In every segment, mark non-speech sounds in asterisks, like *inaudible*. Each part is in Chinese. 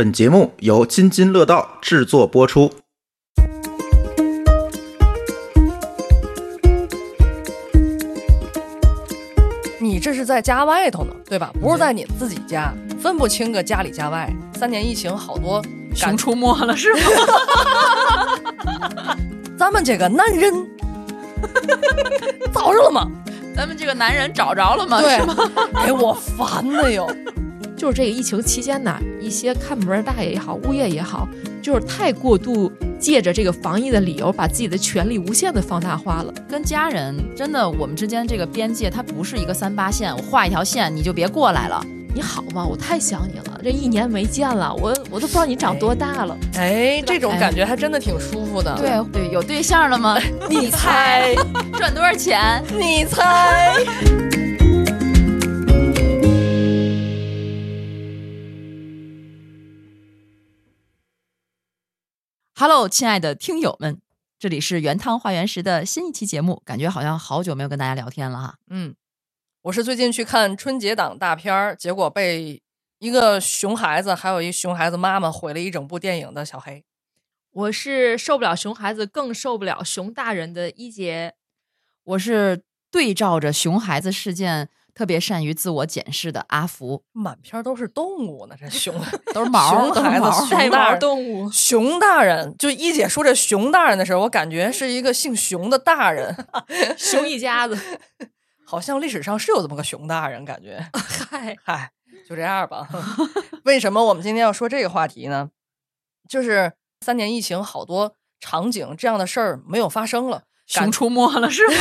本节目由津津乐道制作播出。你这是在家外头呢，对吧？不是在你自己家，分不清个家里家外。三年疫情，好多熊出没了是吗？*laughs* 咱们这个男人找着了吗？咱们这个男人找着了吗？对是吗？给我烦的哟！就是这个疫情期间呢，一些看门大爷也好，物业也好，就是太过度借着这个防疫的理由，把自己的权利无限的放大化了。跟家人真的，我们之间这个边界它不是一个三八线，我画一条线你就别过来了。你好吗？我太想你了，这一年没见了，我我都不知道你长多大了。哎，这种哎感觉还真的挺舒服的。对对，有对象了吗？*laughs* 你猜，*laughs* 赚多少钱？你猜。*laughs* Hello，亲爱的听友们，这里是原汤化原食的新一期节目，感觉好像好久没有跟大家聊天了哈。嗯，我是最近去看春节档大片儿，结果被一个熊孩子还有一熊孩子妈妈毁了一整部电影的小黑。我是受不了熊孩子，更受不了熊大人的一姐。我是对照着熊孩子事件特别善于自我检视的阿福，满篇都是动物呢，这熊 *laughs* 都是毛，熊孩子 *laughs* 带毛大人动物，熊大人，就一姐说这熊大人的时候，我感觉是一个姓熊的大人，*laughs* 熊一家子。好像历史上是有这么个熊大人，感觉。嗨，嗨，就这样吧。为什么我们今天要说这个话题呢？就是三年疫情，好多场景这样的事儿没有发生了。熊出没了是吗？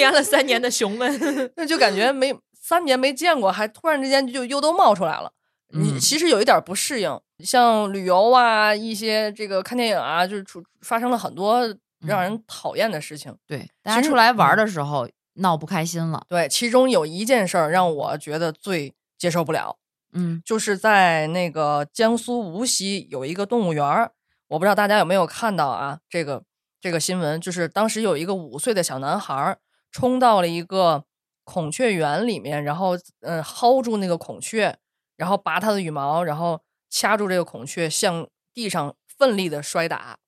冬眠了三年的熊们，*laughs* 那就感觉没三年没见过，还突然之间就又都冒出来了。你嗯其实有一点不适应，像旅游啊，一些这个看电影啊，就是出发生了很多让人讨厌的事情。对，大家出来玩嗯的时候闹不开心了，对，其中有一件事儿让我觉得最接受不了，嗯就是在那个江苏无锡有一个动物园儿，我不知道大家有没有看到啊？这个这个新闻，就是当时有一个五岁的小男孩儿冲到了一个孔雀园里面，然后嗯薅住那个孔雀，然后拔它的羽毛，然后掐住这个孔雀，向地上奋力的摔打。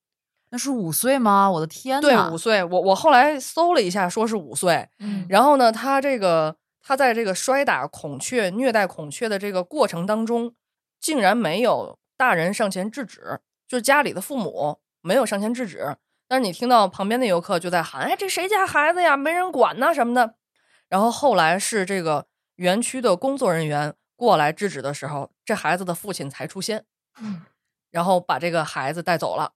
那是五岁吗？我的天对，五岁，我我后来搜了一下，说是五岁。嗯然后呢，他这个他在这个摔打孔雀、虐待孔雀的这个过程当中，竟然没有大人上前制止，就是家里的父母没有上前制止。但是你听到旁边的游客就在喊：“哎，这谁家孩子呀？没人管呐什么的。”然后后来是这个园区的工作人员过来制止的时候，这孩子的父亲才出现，嗯然后把这个孩子带走了。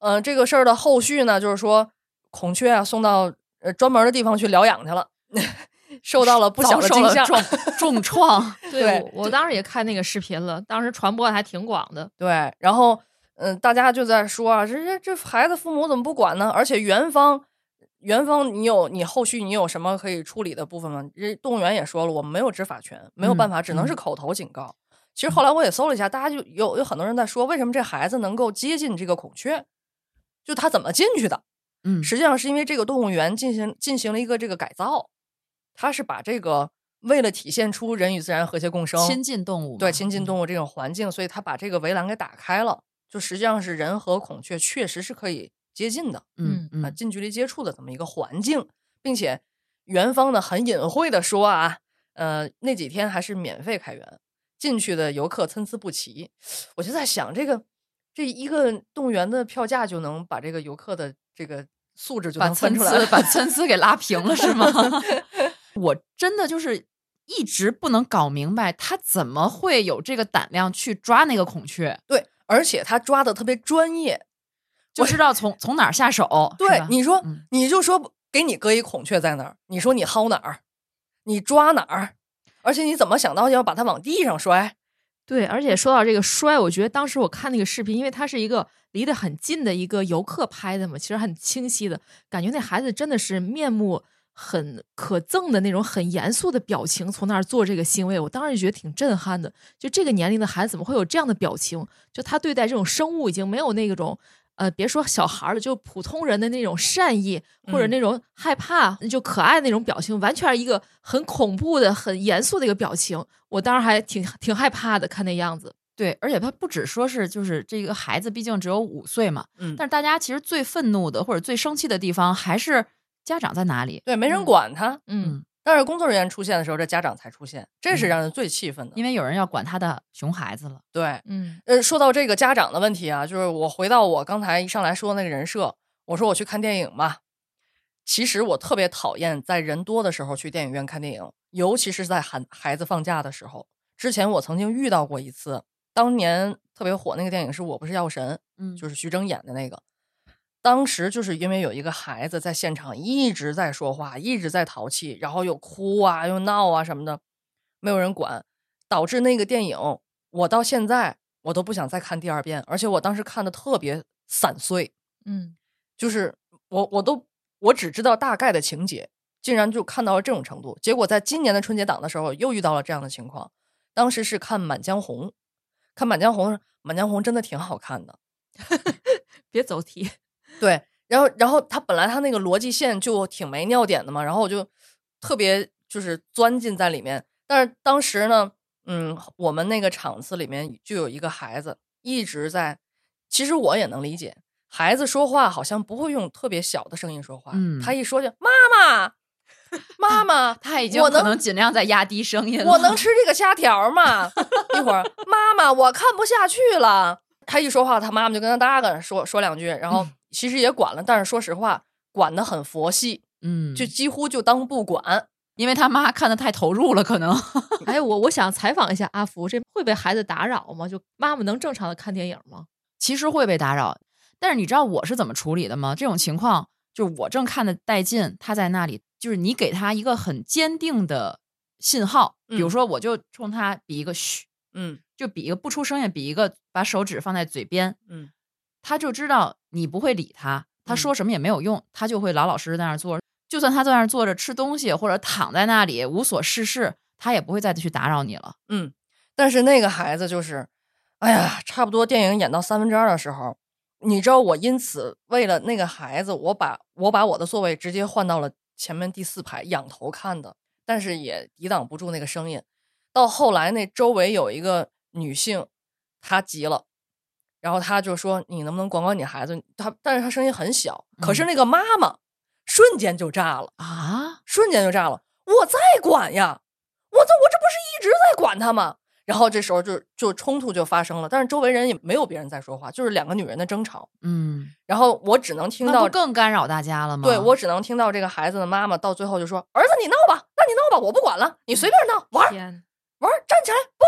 嗯、这个事儿的后续呢，就是说孔雀啊送到呃专门的地方去疗养去了，*laughs* 受到了不小的惊吓。重 *laughs* 重创，对对我我当时也看那个视频了，当时传播的还挺广的。对，然后嗯、大家就在说啊，这这这孩子父母怎么不管呢？而且园方，园方你有你后续你有什么可以处理的部分吗？人动物园也说了，我们没有执法权，没有办嗯法，只能是嗯口头警告。其实后来我也搜了一下，大家就有有很多人在说，为什么这孩子能够接近这个孔雀？就他怎么进去的？嗯，实际上是因为这个动物园进行进行了一个这个改造，它是把这个为了体现出人与自然和谐共生，亲近动物，对亲近嗯动物这种环境，所以他把这个围栏给打开了，就实际上是人和孔雀确实是可以接近的，啊，嗯。嗯近距离接触的这么一个环境，并且园方呢很隐晦的说啊，呃，那几天还是免费开园，进去的游客参差不齐，我就在想这个这一个动物园的票价就能把这个游客的这个素质就能分出来差把参差给拉平了是吗？*laughs* *laughs* 我真的就是一直不能搞明白，他怎么会有这个胆量去抓那个孔雀，对，而且他抓的特别专业，就知道从从哪儿下手。对你说，嗯你就说给你搁一孔雀在那儿，你说你薅哪儿，你抓哪儿，而且你怎么想到要把它往地上摔？对，而且说到这个摔，我觉得当时我看那个视频，因为它是一个离得很近的一个游客拍的嘛，其实很清晰的感觉那孩子真的是面目很可憎的那种很严肃的表情，从那儿做这个行为，我当时就觉得挺震撼的。就这个年龄的孩子怎么会有这样的表情？就他对待这种生物已经没有那种呃，别说小孩儿了，就普通人的那种善意或者嗯那种害怕、就可爱那种表情，完全是一个很恐怖的、很严肃的一个表情。我当时还挺挺害怕的，看那样子。对，而且他不只说是就是这个孩子，毕竟只有五岁嘛，嗯但是大家其实最愤怒的或者最生气的地方还是家长在哪里？对，没人嗯管他。嗯，但是工作人员出现的时候，这家长才出现，这是嗯让人最气愤的。因为有人要管他的熊孩子了。对，嗯呃，说到这个家长的问题啊，就是我回到我刚才一上来说的那个人设，我说我去看电影嘛，其实我特别讨厌在人多的时候去电影院看电影，尤其是在孩孩子放假的时候。之前我曾经遇到过一次，当年特别火那个电影是我不是药神，嗯就是徐峥演的那个。当时就是因为有一个孩子在现场一直在说话，一直在淘气，然后又哭啊，又闹啊什么的，没有人管，导致那个电影我到现在我都不想再看第二遍，而且我当时看的特别散碎，嗯就是我我都我只知道大概的情节，竟然就看到了这种程度。结果在今年的春节档的时候又遇到了这样的情况，当时是看《满江红》，看《满江红》，《满江红》真的挺好看的。*laughs* 别走题。对，然后然后他本来他那个逻辑线就挺没尿点的嘛，然后我就特别就是钻进在里面。但是当时呢，嗯，我们那个场次里面就有一个孩子一直在，其实我也能理解，孩子说话好像不会用特别小的声音说话，嗯他一说就妈妈，妈妈，*laughs* 他已经我能可能尽量在压低声音了。我能吃这个虾条吗？*laughs* 一会儿，妈妈，我看不下去了。他一说话，他妈妈就跟他搭个说说两句，然后其实也管了，但是说实话，管的很佛系，嗯，就几乎就当不管。因为他妈看的太投入了，可能 *laughs* 哎，我我想采访一下阿福，这会被孩子打扰吗？就妈妈能正常的看电影吗？其实会被打扰。但是你知道我是怎么处理的吗？这种情况就是我正看的带劲，他在那里，就是你给他一个很坚定的信号，比如嗯说我就冲他比一个嘘，嗯就比一个不出声音，比一个把手指放在嘴边，嗯他就知道你不会理他，他嗯说什么也没有用，他就会老老实实在那儿坐着。就算他在那儿坐着吃东西，或者躺在那里无所事事，他也不会再去打扰你了。嗯。但是那个孩子就是，哎呀，差不多电影演到三分之二的时候，你知道我因此为了那个孩子，我把我把我的座位直接换到了前面第四排，仰头看的，但是也抵挡不住那个声音。到后来，那周围有一个女性，她急了，然后她就说：“你能不能管管你孩子？”她，但是她声音很小，可是嗯那个妈妈瞬间就炸了，啊，瞬间就炸了。我在管呀，我这我这不是一直在管他吗？然后这时候就就冲突就发生了，但是周围人也没有别人在说话，就是两个女人的争吵。嗯，然后我只能听到，更干扰大家了吗？对我只能听到这个孩子的妈妈到最后就说：“儿子，你闹吧，那你闹吧，我不管了，你随便闹，玩玩儿，站起来，蹦。”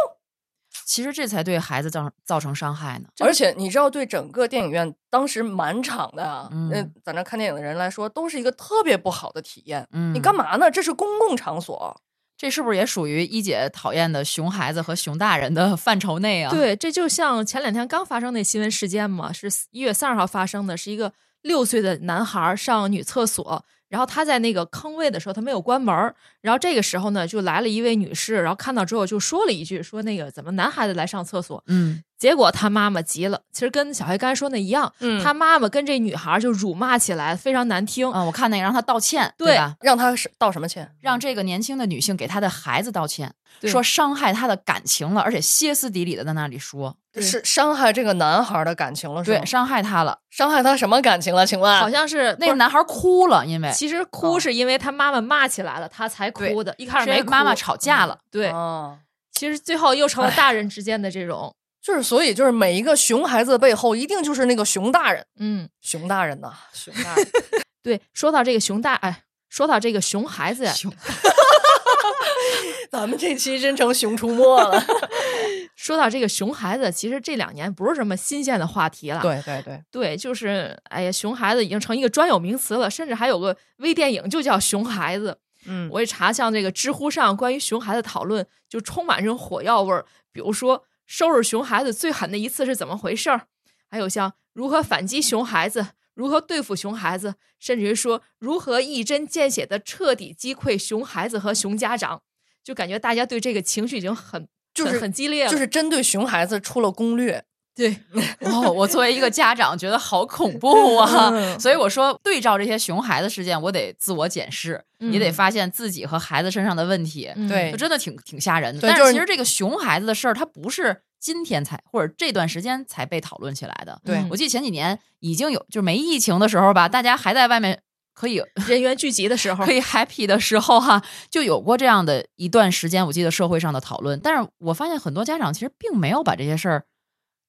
其实这才对孩子造造成伤害呢。而且你知道，对整个电影院当时满场的啊，嗯嗯，在那看电影的人来说，都是一个特别不好的体验。嗯，你干？嘛呢？这是公共场所。这是不是也属于一姐讨厌的熊孩子和熊大人的 *laughs* 范畴内啊？，对，这就像前两天刚发生那新闻事件嘛，是一月三十号发生的，是一个六岁的男孩上女厕所，然后他在那个坑位的时候他没有关门，然后这个时候呢就来了一位女士，然后看到之后就说了一句，说那个怎么男孩子来上厕所？嗯，结果他妈妈急了，其实跟小黑刚才说那一样，嗯他妈妈跟这女孩就辱骂起来，非常难听。啊，我看那个让他道歉，对吧？让他是道什么歉？让这个年轻的女性给她的孩子道歉，说伤害他的感情了，而且歇斯底里的在那里说，是伤害这个男孩的感情了，是吧对，伤害他了。伤害他什么感情了？请问，好像是那个男孩哭了，因为其实哭是因为他妈妈骂起来了，他才哭的。一开始没哭因为妈妈吵架了。对，哦，其实最后又成了大人之间的这种，就是所以就是每一个熊孩子的背后，一定就是那个熊大人，嗯，熊大人呐，熊大人。*laughs* 对。说到这个熊大，哎，说到这个熊孩子呀，熊 *laughs* 咱们这期真成熊出没了。*laughs* 说到这个熊孩子，其实这两年不是什么新鲜的话题了。对对对，对，就是哎呀，熊孩子已经成一个专有名词了，甚至还有个微电影就叫《熊孩子》。嗯，我一查，像这个知乎上关于熊孩子讨论，就充满这种火药味儿。比如说，收拾熊孩子最狠的一次是怎么回事儿？还有像如何反击熊孩子，如何对付熊孩子，甚至于说如何一针见血的彻底击溃熊孩子和熊家长，就感觉大家对这个情绪已经很就是很很激烈了。就是针对熊孩子出了攻略，对，*laughs* 哦，我作为一个家长，觉得好恐怖啊！嗯所以我说，对照这些熊孩子事件，我得自我检视，也得嗯发现自己和孩子身上的问题，嗯对就真的挺挺吓人的。但是其实这个熊孩子的事儿，它不是今天才或者这段时间才被讨论起来的。对嗯我记得前几年已经有，就是没疫情的时候吧，大家还在外面可以人员聚集的时候可，以 happy 的时候哈、就有过这样的一段时间，我记得社会上的讨论。但是我发现很多家长其实并没有把这些事儿，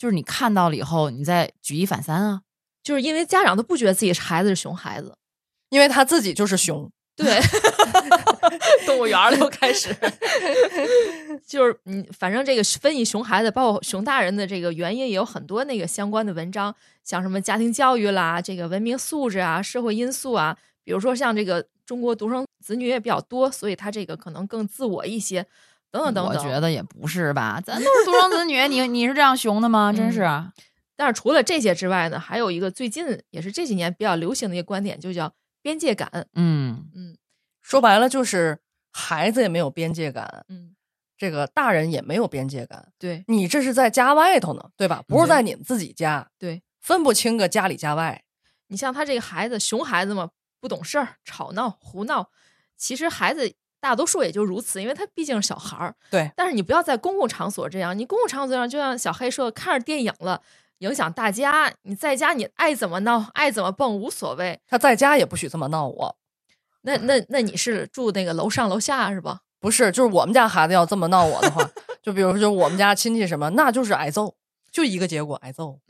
就是你看到了以后，你再举一反三啊。就是因为家长都不觉得自己是孩子是熊孩子，因为他自己就是熊。对，*laughs* 动物园儿了又开始，*laughs* 就是嗯，反正这个分析熊孩子，包括熊大人的这个原因，也有很多那个相关的文章，像什么家庭教育啦，这个文明素质啊，社会因素啊，比如说像这个中国独生子女也比较多，所以他这个可能更自我一些，等等等等。我觉得也不是吧，咱都是独生子女，你 *laughs* 你是这样熊的吗？真是，啊但是除了这些之外呢，还有一个最近也是这几年比较流行的一个观点，就叫边界感。嗯，嗯说白了就是孩子也没有边界感，嗯，这个大人也没有边界感。对你这是在家外头呢，对吧？不是在你们自己家，对，分不清个家里家外。你像他这个孩子，熊孩子嘛，不懂事儿，吵闹胡闹。其实孩子大多数也就如此，因为他毕竟是小孩儿。对，但是你不要在公共场所这样，你公共场所上就像小黑说的，看着电影了，影响大家。你在家你爱怎么闹，爱怎么蹦无所谓。他在家也不许这么闹我。那那那你是住那个楼上楼下是吧？不是，就是我们家孩子要这么闹我的话，*laughs* 就比如说，就我们家亲戚什么，那就是挨揍，就一个结果，挨揍。*laughs*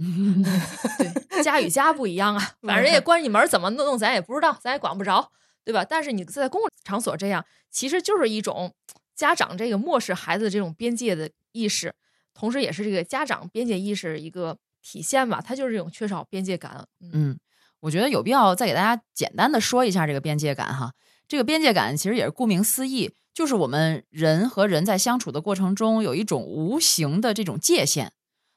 对，家与家不一样啊，*laughs* 反正人家关你门儿怎么弄，咱也不知道，咱也管不着，对吧？但是你在公共场所这样，其实就是一种家长这个漠视孩子这种边界的意识，同时也是这个家长边界意识一个体现吧。他就是这种缺少边界感。嗯，我觉得有必要再给大家简单的说一下这个边界感哈。这个边界感其实也是顾名思义，就是我们人和人在相处的过程中有一种无形的这种界限。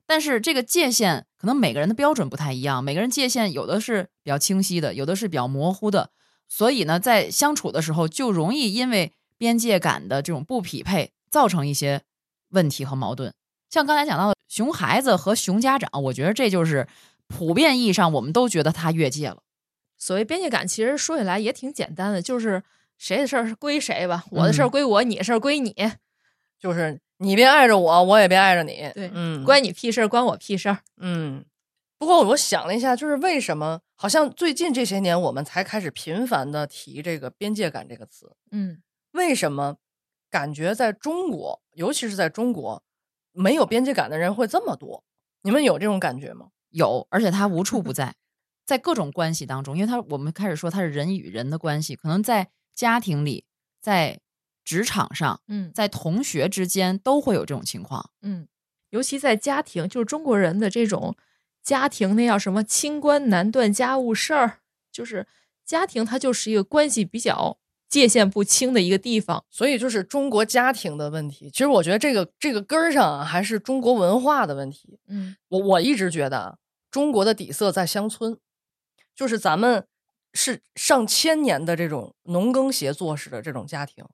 但是这个界限可能每个人的标准不太一样，每个人界限有的是比较清晰的，有的是比较模糊的。所以呢，在相处的时候就容易因为边界感的这种不匹配，造成一些问题和矛盾。像刚才讲到的熊孩子和熊家长，我觉得这就是普遍意义上我们都觉得他越界了。所谓边界感，其实说起来也挺简单的，就是谁的事儿是归谁吧，我的事儿归我，你的事儿归你，就是你别碍着我，我也别碍着你。对嗯，关你屁事儿，关我屁事儿。嗯。不过我想了一下，就是为什么好像最近这些年我们才开始频繁的提这个边界感这个词？嗯，为什么感觉在中国，尤其是在中国，没有边界感的人会这么多？你们有这种感觉吗？有，而且他无处不 *laughs* 在，在各种关系当中，因为他我们开始说他是人与人的关系，可能在家庭里，在职场上，嗯在同学之间都会有这种情况。嗯，尤其在家庭，就是中国人的这种家庭，那叫什么“清官难断家务事儿”，就是家庭它就是一个关系比较界限不清的一个地方。所以就是中国家庭的问题。其实我觉得这个这个根儿上啊，还是中国文化的问题。嗯我我一直觉得啊，中国的底色在乡村，就是咱们是上千年的这种农耕协作式的这种家庭，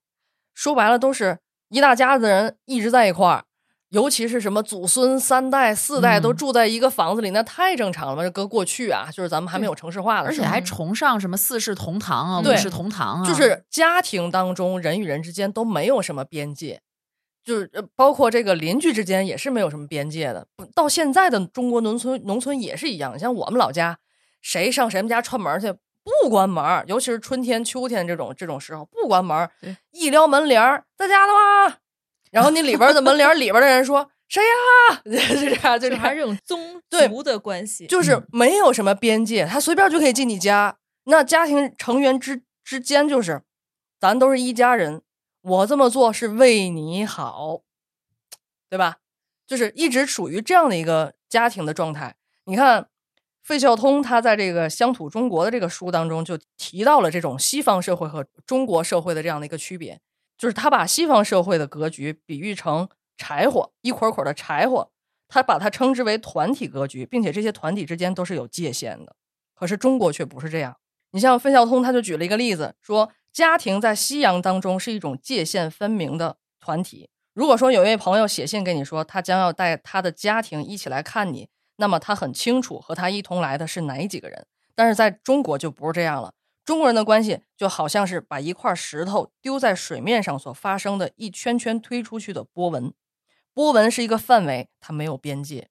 说白了都是一大家子人一直在一块儿，尤其是什么祖孙三代、四代都嗯住在一个房子里，那太正常了。搁过去啊，就是咱们还没有城市化的时候，而且还崇尚什么四世同堂啊，对五世同堂啊，就是家庭当中人与人之间都没有什么边界，就是呃包括这个邻居之间也是没有什么边界的。到现在的中国农村，农村也是一样。像我们老家，谁上谁们家串门去不关门，尤其是春天、秋天这种这种时候不关门，一撩门帘儿，在家的吗？然后你里边的门帘里边的人说谁呀？*laughs* 就这样，就这样就还是这种宗族的关系。就是嗯没有什么边界，他随便就可以进你家。那家庭成员之之间就是，咱都是一家人，我这么做是为你好，对吧？就是一直处于这样的一个家庭的状态。你看，费孝通他在这个《乡土中国》的这个书当中就提到了这种西方社会和中国社会的这样的一个区别，就是他把西方社会的格局比喻成柴火，一捆捆的柴火，他把它称之为团体格局，并且这些团体之间都是有界限的。可是中国却不是这样。你像费孝通，他就举了一个例子，说家庭在西洋当中是一种界限分明的团体。如果说有一位朋友写信给你说，他将要带他的家庭一起来看你，那么他很清楚和他一同来的是哪几个人。但是在中国就不是这样了，中国人的关系就好像是把一块石头丢在水面上所发生的一圈圈推出去的波纹，波纹是一个范围，它没有边界。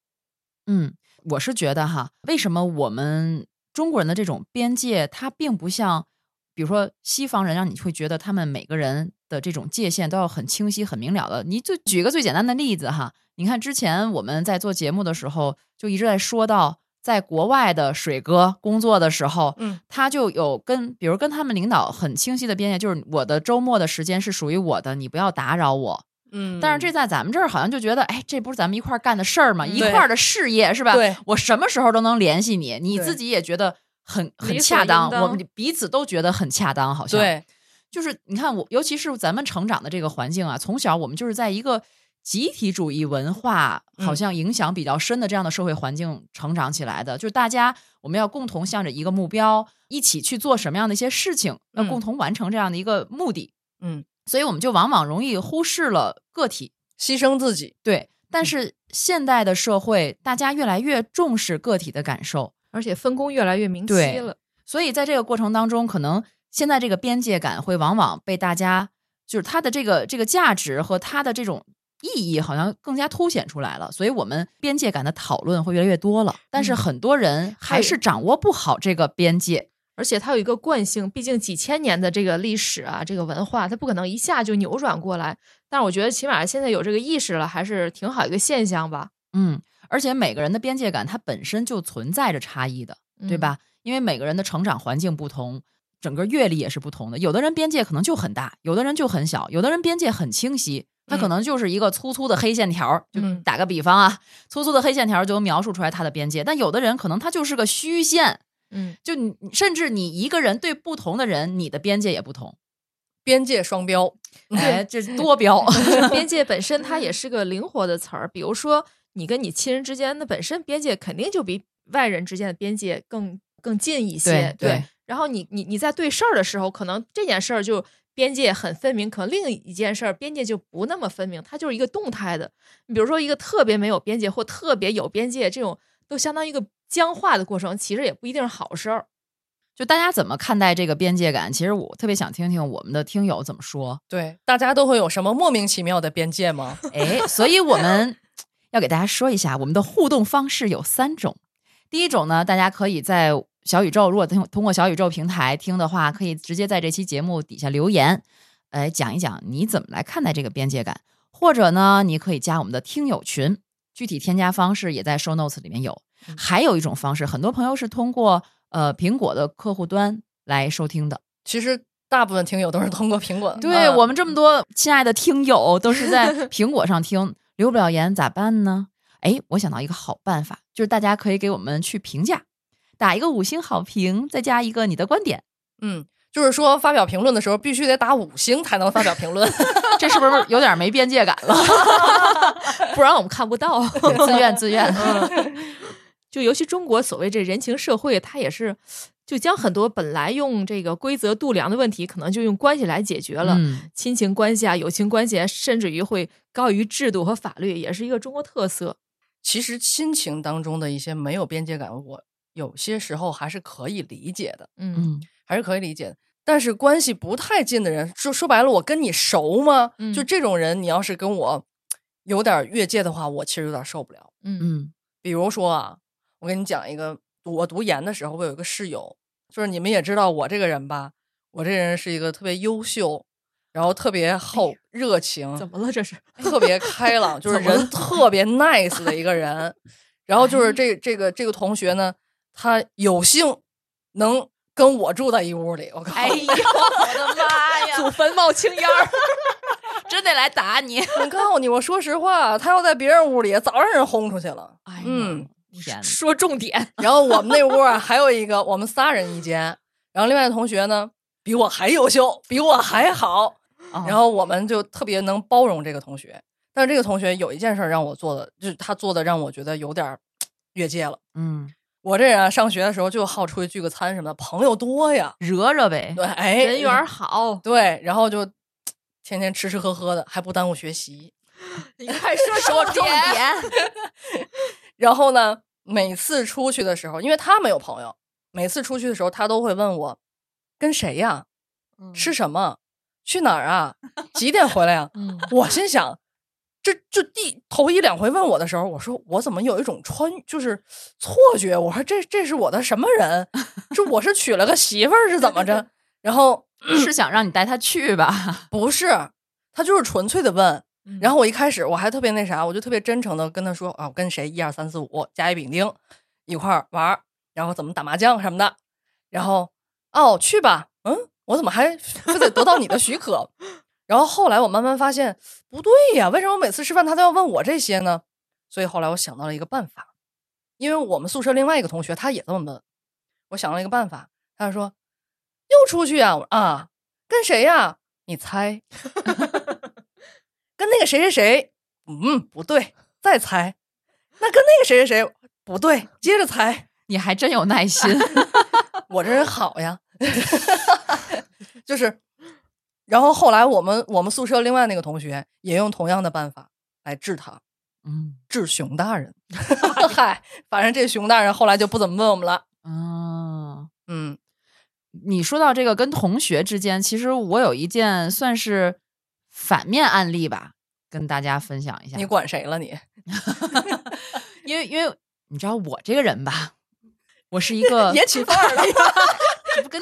嗯，我是觉得哈，为什么我们中国人的这种边界，它并不像，比如说西方人，让你会觉得他们每个人的这种界限都要很清晰、很明了的。你就举个最简单的例子哈，你看之前我们在做节目的时候，就一直在说到，在国外的水哥工作的时候，嗯，他就有跟，比如跟他们领导很清晰的边界，就是我的周末的时间是属于我的，你不要打扰我。嗯但是这在咱们这儿好像就觉得，哎，这不是咱们一块儿干的事儿吗？一块儿的事业是吧？对我什么时候都能联系你，你自己也觉得很很恰当，我们彼此都觉得很恰当，好像。，对，就是你看我，尤其是咱们成长的这个环境啊，从小我们就是在一个集体主义文化好嗯像影响比较深的这样的社会环境成长起来的，就是大家我们要共同向着一个目标，一起去做什么样的一些事情，要嗯。共同完成这样的一个目的，嗯，所以我们就往往容易忽视了个体。牺牲自己，对，但嗯。是现代的社会，大家越来越重视个体的感受，而且分工越来越明晰了。所以在这个过程当中，可能现在这个边界感会往往被大家，就是它的这个这个价值和它的这种意义，好像更加凸显出来了。所以我们边界感的讨论会越来越多了，但是嗯很多人还是掌握不好这个边界。而且它有一个惯性，毕竟几千年的这个历史啊，这个文化，它不可能一下就扭转过来。但是我觉得，起码现在有这个意识了，还是挺好一个现象吧，嗯，而且每个人的边界感它本身就存在着差异的，对嗯吧？因为每个人的成长环境不同，整个阅历也是不同的。有的人边界可能就很大，有的人就很小，有的人边界很清晰，他可嗯能就是一个粗粗的黑线条。就嗯打个比方啊，粗粗的黑线条就能描述出来他的边界。但有的人可能他就是个虚线，嗯，就你甚至你一个人对不同的人，你的边界也不同。边界双标。哎，这是多标。*laughs* 边界本身它也是个灵活的词儿。比如说，你跟你亲人之间的本身边界肯定就比外人之间的边界更更近一些，对对然后你你你在对事儿的时候，可能这件事儿就边界很分明，可能另一件事儿边界就不那么分明，它就是一个动态的。你比如说一个特别没有边界或特别有边界，这种都相当于一个僵化的过程，其实也不一定是好事儿。就大家怎么看待这个边界感？其实我特别想听听我们的听友怎么说。对，大家都会有什么莫名其妙的边界吗？*laughs* 哎，所以我们要给大家说一下，我们的互动方式有三种。第一种呢，大家可以在小宇宙，如果通通过小宇宙平台听的话，可以直接在这期节目底下留言，哎，讲一讲你怎么来看待这个边界感，或者呢，你可以加我们的听友群，具体添加方式也在 show notes 里面有。还有一种方式，很多朋友是通过呃苹果的客户端来收听的。其实大部分听友都是通过苹果。对、嗯我们这么多亲爱的听友都是在 *laughs* 苹果上听，留不了言咋办呢？哎，我想到一个好办法，就是大家可以给我们去评价，打一个五星好评，再加一个你的观点，嗯，就是说发表评论的时候必须得打五星才能发表评论。*laughs* 这是不是有点没边界感了？*laughs* 不然我们看不到。自愿自愿，就尤其中国所谓这人情社会，它也是就将很多本来用这个规则度量的问题，可能就用关系来解决了。嗯亲情关系啊、友情关系啊，甚至于会高于制度和法律，也是一个中国特色。其实亲情当中的一些没有边界感，我有些时候还是可以理解的，嗯，嗯还是可以理解的。但是关系不太近的人，说说白了，我跟你熟吗？嗯就这种人，你要是跟我有点越界的话，我其实有点受不了。嗯嗯比如说啊，我跟你讲一个，我读研的时候，我有一个室友，就是你们也知道我这个人吧，我这人是一个特别优秀，然后特别好热情，怎么了这是？特别开朗，*laughs* 就是人特别 nice 的一个人。*laughs* 然后就是这这个这个同学呢，他有幸能跟我住在一屋里。我靠，哎呦，我的妈呀，祖坟冒青烟儿。*laughs* 真得来打你！*laughs* 我告诉你，我说实话，他要在别人屋里，早让人轰出去了。哎呀嗯，天，说重点，然后我们那屋啊，还有一个，我们仨人一间。然后另外的同学呢，比我还优秀，比我还好。哦然后我们就特别能包容这个同学。但是这个同学有一件事儿让我做的，就是他做的让我觉得有点儿 *tsk* 越界了。嗯，我这人啊，上学的时候就好出去聚个餐什么的，朋友多呀，惹惹呗，对，哎，人缘好。对，然后就天天吃吃喝喝的，还不耽误学习。*laughs* 你快说说重点。然后呢，每次出去的时候，因为他没有朋友，每次出去的时候，他都会问我跟谁呀，嗯吃什么，去哪儿啊，几点回来呀？嗯我心想，这就第头一两回问我的时候，我说我怎么有一种穿就是错觉？我说这这是我的什么人？这我是娶了个媳妇儿是怎么着？*laughs* 然后 *laughs* 是想让你带他去吧？*laughs* 不是，他就是纯粹的问。嗯然后我一开始我还特别那啥，我就特别真诚的跟他说啊，我跟谁一二三四五甲乙丙丁一块儿玩儿，然后怎么打麻将什么的。然后哦去吧，嗯，我怎么还非得得到你的许可？然后后来我慢慢发现不对呀，为什么每次吃饭他都要问我这些呢？所以后来我想到了一个办法，因为我们宿舍另外一个同学他也这么问，我想了一个办法，他就说又出去呀、我啊，跟谁呀、你猜。*laughs* 跟那个谁谁谁，嗯，不对，再猜。那跟那个谁谁谁不对，接着猜。你还真有耐心。*laughs* 我这人好呀，*laughs* 就是。然后后来我们我们宿舍另外那个同学也用同样的办法来治他，嗯治熊大人。*laughs* 嗨，反正这熊大人后来就不怎么问我们了。啊，嗯，你说到这个跟同学之间，其实我有一件算是反面案例吧，跟大家分享一下。你管谁了你？*laughs* 因为因为你知道我这个人吧，我是一个 *laughs* 也起范儿了。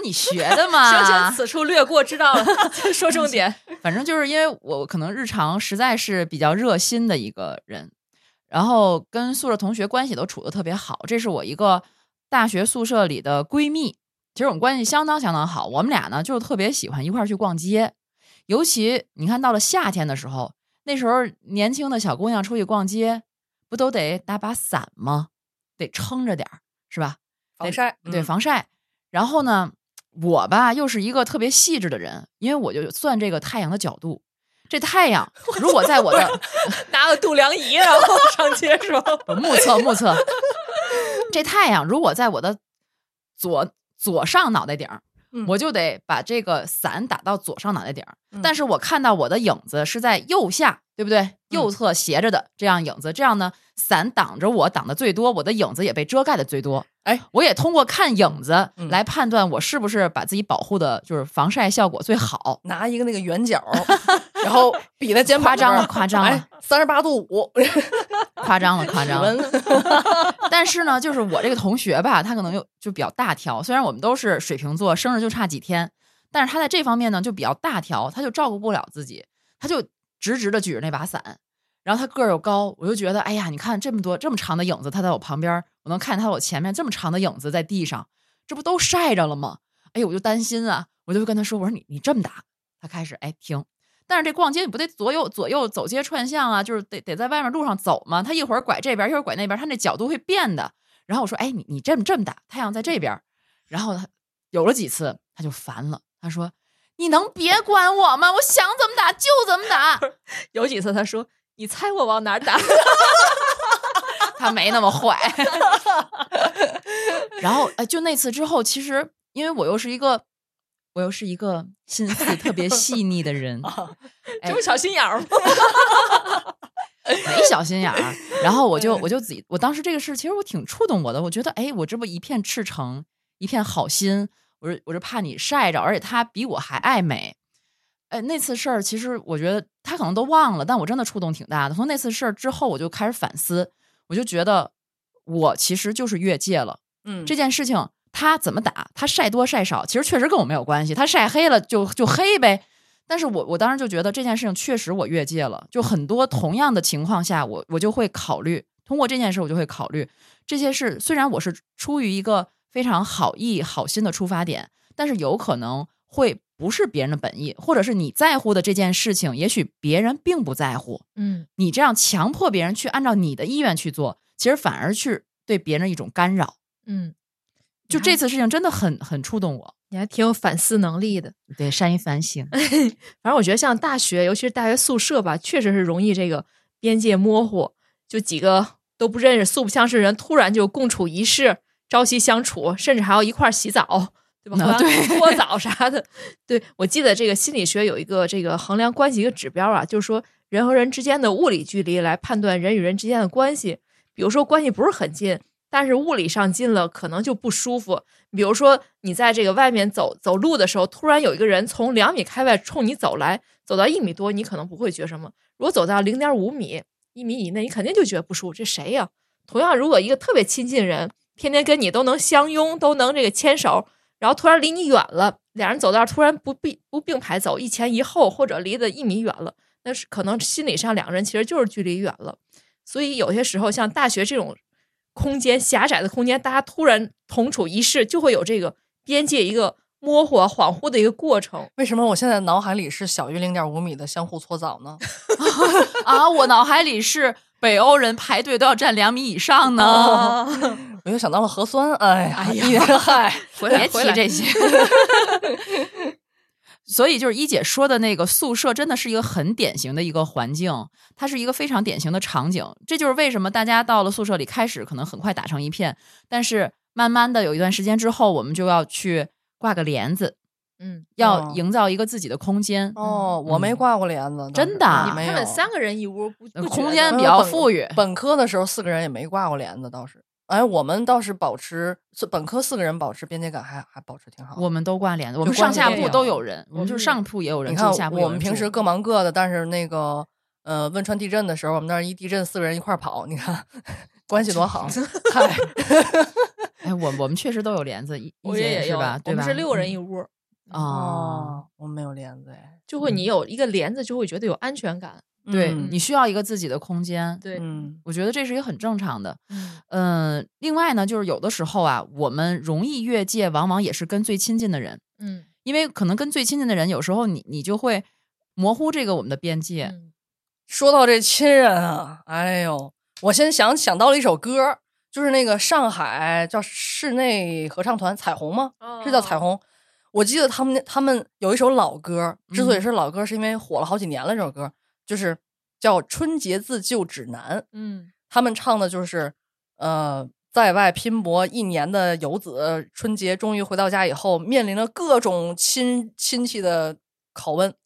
你学的吗？行行，此处略过，知道了。*laughs* 说重点。*laughs* 反正就是因为我可能日常实在是比较热心的一个人，然后跟宿舍同学关系都处的特别好。这是我一个大学宿舍里的闺蜜，其实我们关系相当相当好。我们俩呢就特别喜欢一块儿去逛街，尤其你看到了夏天的时候，那时候年轻的小姑娘出去逛街，不都得打把伞吗？得撑着点儿，是吧？防晒，对嗯防晒。然后呢，我吧又是一个特别细致的人，因为我就算这个太阳的角度。这太阳如果在我的 *laughs* 拿个度量仪，然后上街是吧？我目测目测，*laughs* 这太阳如果在我的左左上脑袋顶我就得把这个伞打到左上脑袋顶儿。嗯但是我看到我的影子是在右下，对不对？右侧斜着的这样影子，这样呢，伞挡着我挡的最多，我的影子也被遮盖的最多。哎，我也通过看影子嗯来判断我是不是把自己保护的，就是防晒效果最好。拿一个那个圆角，*laughs* 然后比在肩膀夸张了夸张了哎，三十八度五，*laughs* 夸张了，夸张了。但是呢，就是我这个同学吧，他可能又就比较大条。虽然我们都是水瓶座，生日就差几天，但是他在这方面呢就比较大条，他就照顾不了自己，他就直直的举着那把伞。然后他个儿又高，我就觉得，哎呀，你看这么多这么长的影子，他在我旁边，我能看见他我前面这么长的影子在地上，这不都晒着了吗？哎呦，我就担心啊，我就跟他说，我说你你这么打，他开始哎停，但是这逛街你不得左右左右走街串巷啊，就是得得在外面路上走嘛。他一会儿拐这边，一会儿拐那边，他那角度会变的。然后我说：“哎，你你这么这么打，太阳在这边。”然后他有了几次，他就烦了。他说：“你能别管我吗？我想怎么打就怎么打。*laughs* 有几次他说：“你猜我往哪儿打 *laughs* 他没那么坏。*laughs* 然后，哎，就那次之后，其实因为我又是一个，我又是一个心思特别细腻的人，？”哎这不小心眼儿吗？没小心眼儿。然后我就我就自己，我当时这个事其实我挺触动我的。我觉得，哎，我这不一片赤诚，一片好心，我是我是怕你晒着，而且他比我还爱美。哎，那次事儿其实我觉得他可能都忘了，但我真的触动挺大的。从那次事儿之后，我就开始反思，我就觉得我其实就是越界了。嗯，这件事情他怎么打，他晒多晒少，其实确实跟我没有关系。他晒黑了就就黑呗。但是我我当时就觉得这件事情确实我越界了，就很多同样的情况下，我我就会考虑通过这件事，我就会考虑这些事。虽然我是出于一个非常好意、好心的出发点，但是有可能会不是别人的本意，或者是你在乎的这件事情，也许别人并不在乎。嗯，你这样强迫别人去按照你的意愿去做，其实反而去对别人一种干扰。嗯，就这次事情真的很很触动我，你还挺有反思能力的。对，善于反省。*laughs* 反正我觉得像大学，尤其是大学宿舍吧，确实是容易这个边界模糊，就几个都不认识、素不相识人，突然就共处一室，朝夕相处，甚至还要一块儿洗澡，对吧？啊对搓澡啥的。*laughs* 对我记得这个心理学有一个这个衡量关系一个指标啊，就是说人和人之间的物理距离来判断人与人之间的关系。比如说关系不是很近，但是物理上近了，可能就不舒服。比如说你在这个外面走走路的时候，突然有一个人从两米开外冲你走来，走到一米多，你可能不会觉什么；如果走到零点五米、一米以内，你肯定就觉得不舒服。这谁呀？同样，如果一个特别亲近人，天天跟你都能相拥，都能这个牵手，然后突然离你远了，俩人走道突然不并不并排走，一前一后，或者离得一米远了，那是可能心理上两个人其实就是距离远了。所以有些时候，像大学这种空间狭窄的空间，大家突然同处一室，就会有这个边界一个模糊、恍惚的一个过程。为什么我现在脑海里是小于零点五米的相互搓澡呢？*laughs* *laughs* 啊，我脑海里是北欧人排队都要站两米以上呢。*laughs* 我又想到了核酸，哎呀，哎呀嗨，别提这些。*laughs* 所以就是一姐说的那个宿舍，真的是一个很典型的一个环境，它是一个非常典型的场景。这就是为什么大家到了宿舍里，开始可能很快打成一片，但是慢慢的有一段时间之后，我们就要去挂个帘子，嗯，哦要营造一个自己的空间，哦，我没嗯挂过帘子，真的啊没有。他们三个人一屋，不空间比较富裕。本科的时候四个人也没挂过帘子，倒是。哎，我们倒是保持本科四个人保持边界感还还保持挺好。我们都挂帘子，我们上下铺都有人，我们就上铺也有人，你看我们平时各忙各的，但是那个呃汶川地震的时候，我们那儿一地震四个人一块儿跑，你看 *laughs* 关系多好。嗨，*laughs* 哎，我我们确实都有帘子，一姐也有是吧？对吧？我们是六人嗯一屋，哦，哦，我没有帘子哎。就会你有一个帘子，就会觉得有安全感。对嗯你需要一个自己的空间，对，嗯我觉得这是一个很正常的。嗯嗯，另外呢，就是有的时候啊，我们容易越界，往往也是跟最亲近的人，嗯因为可能跟最亲近的人，有时候你你就会模糊这个我们的边界。嗯说到这亲人啊，哎呦，我先想想到了一首歌，就是那个上海叫室内合唱团彩虹吗？是叫彩哦虹。我记得他们他们有一首老歌，之所以嗯是老歌，是因为火了好几年了。这首歌就是叫《春节自救指南》，嗯他们唱的就是呃，在外拼搏一年的游子，春节终于回到家以后，面临了各种亲亲戚的拷问，*laughs*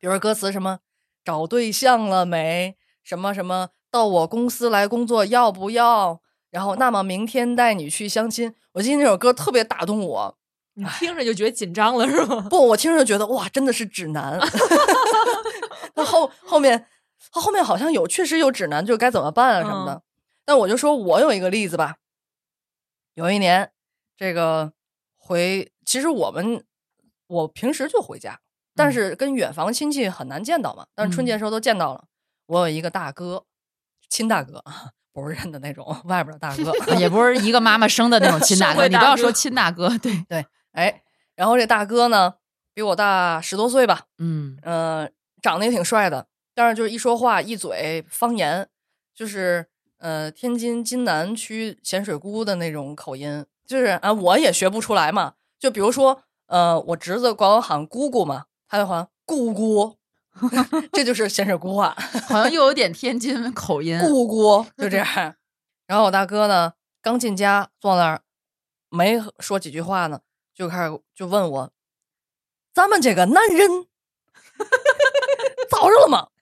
比如说歌词什么找对象了没，什么什么到我公司来工作要不要，然后那么明天带你去相亲。我记得那首歌特别打动我，你听着就觉得紧张了是吗？*laughs* 不，我听着就觉得哇，真的是指南。*laughs* 他后后面，他后面好像有确实有指南，就该怎么办啊什么的。嗯但我就说我有一个例子吧，有一年这个回，其实我们我平时就回家，但嗯是跟远房亲戚很难见到嘛。但是春节的时候都见到了。我有一个大哥，亲大哥啊，*laughs* 不是认的那种外边的大哥。啊也不是一个妈妈生的那种亲大哥，大哥你不要说亲大哥，对对，哎，然后这大哥呢，比我大十多岁吧，嗯呃，长得也挺帅的，但是就是一说话一嘴方言，就是呃天津津南区咸水沽的那种口音，就是啊我也学不出来嘛。就比如说呃我侄子管我喊姑姑嘛，他就喊姑姑，*laughs* 这就是咸水沽话，*laughs* 好像又有点天津 *laughs* 口音，姑姑就这样。然后我大哥呢刚进家坐那儿，没说几句话呢，就开始就问我，咱们这个男人找着了吗？*laughs*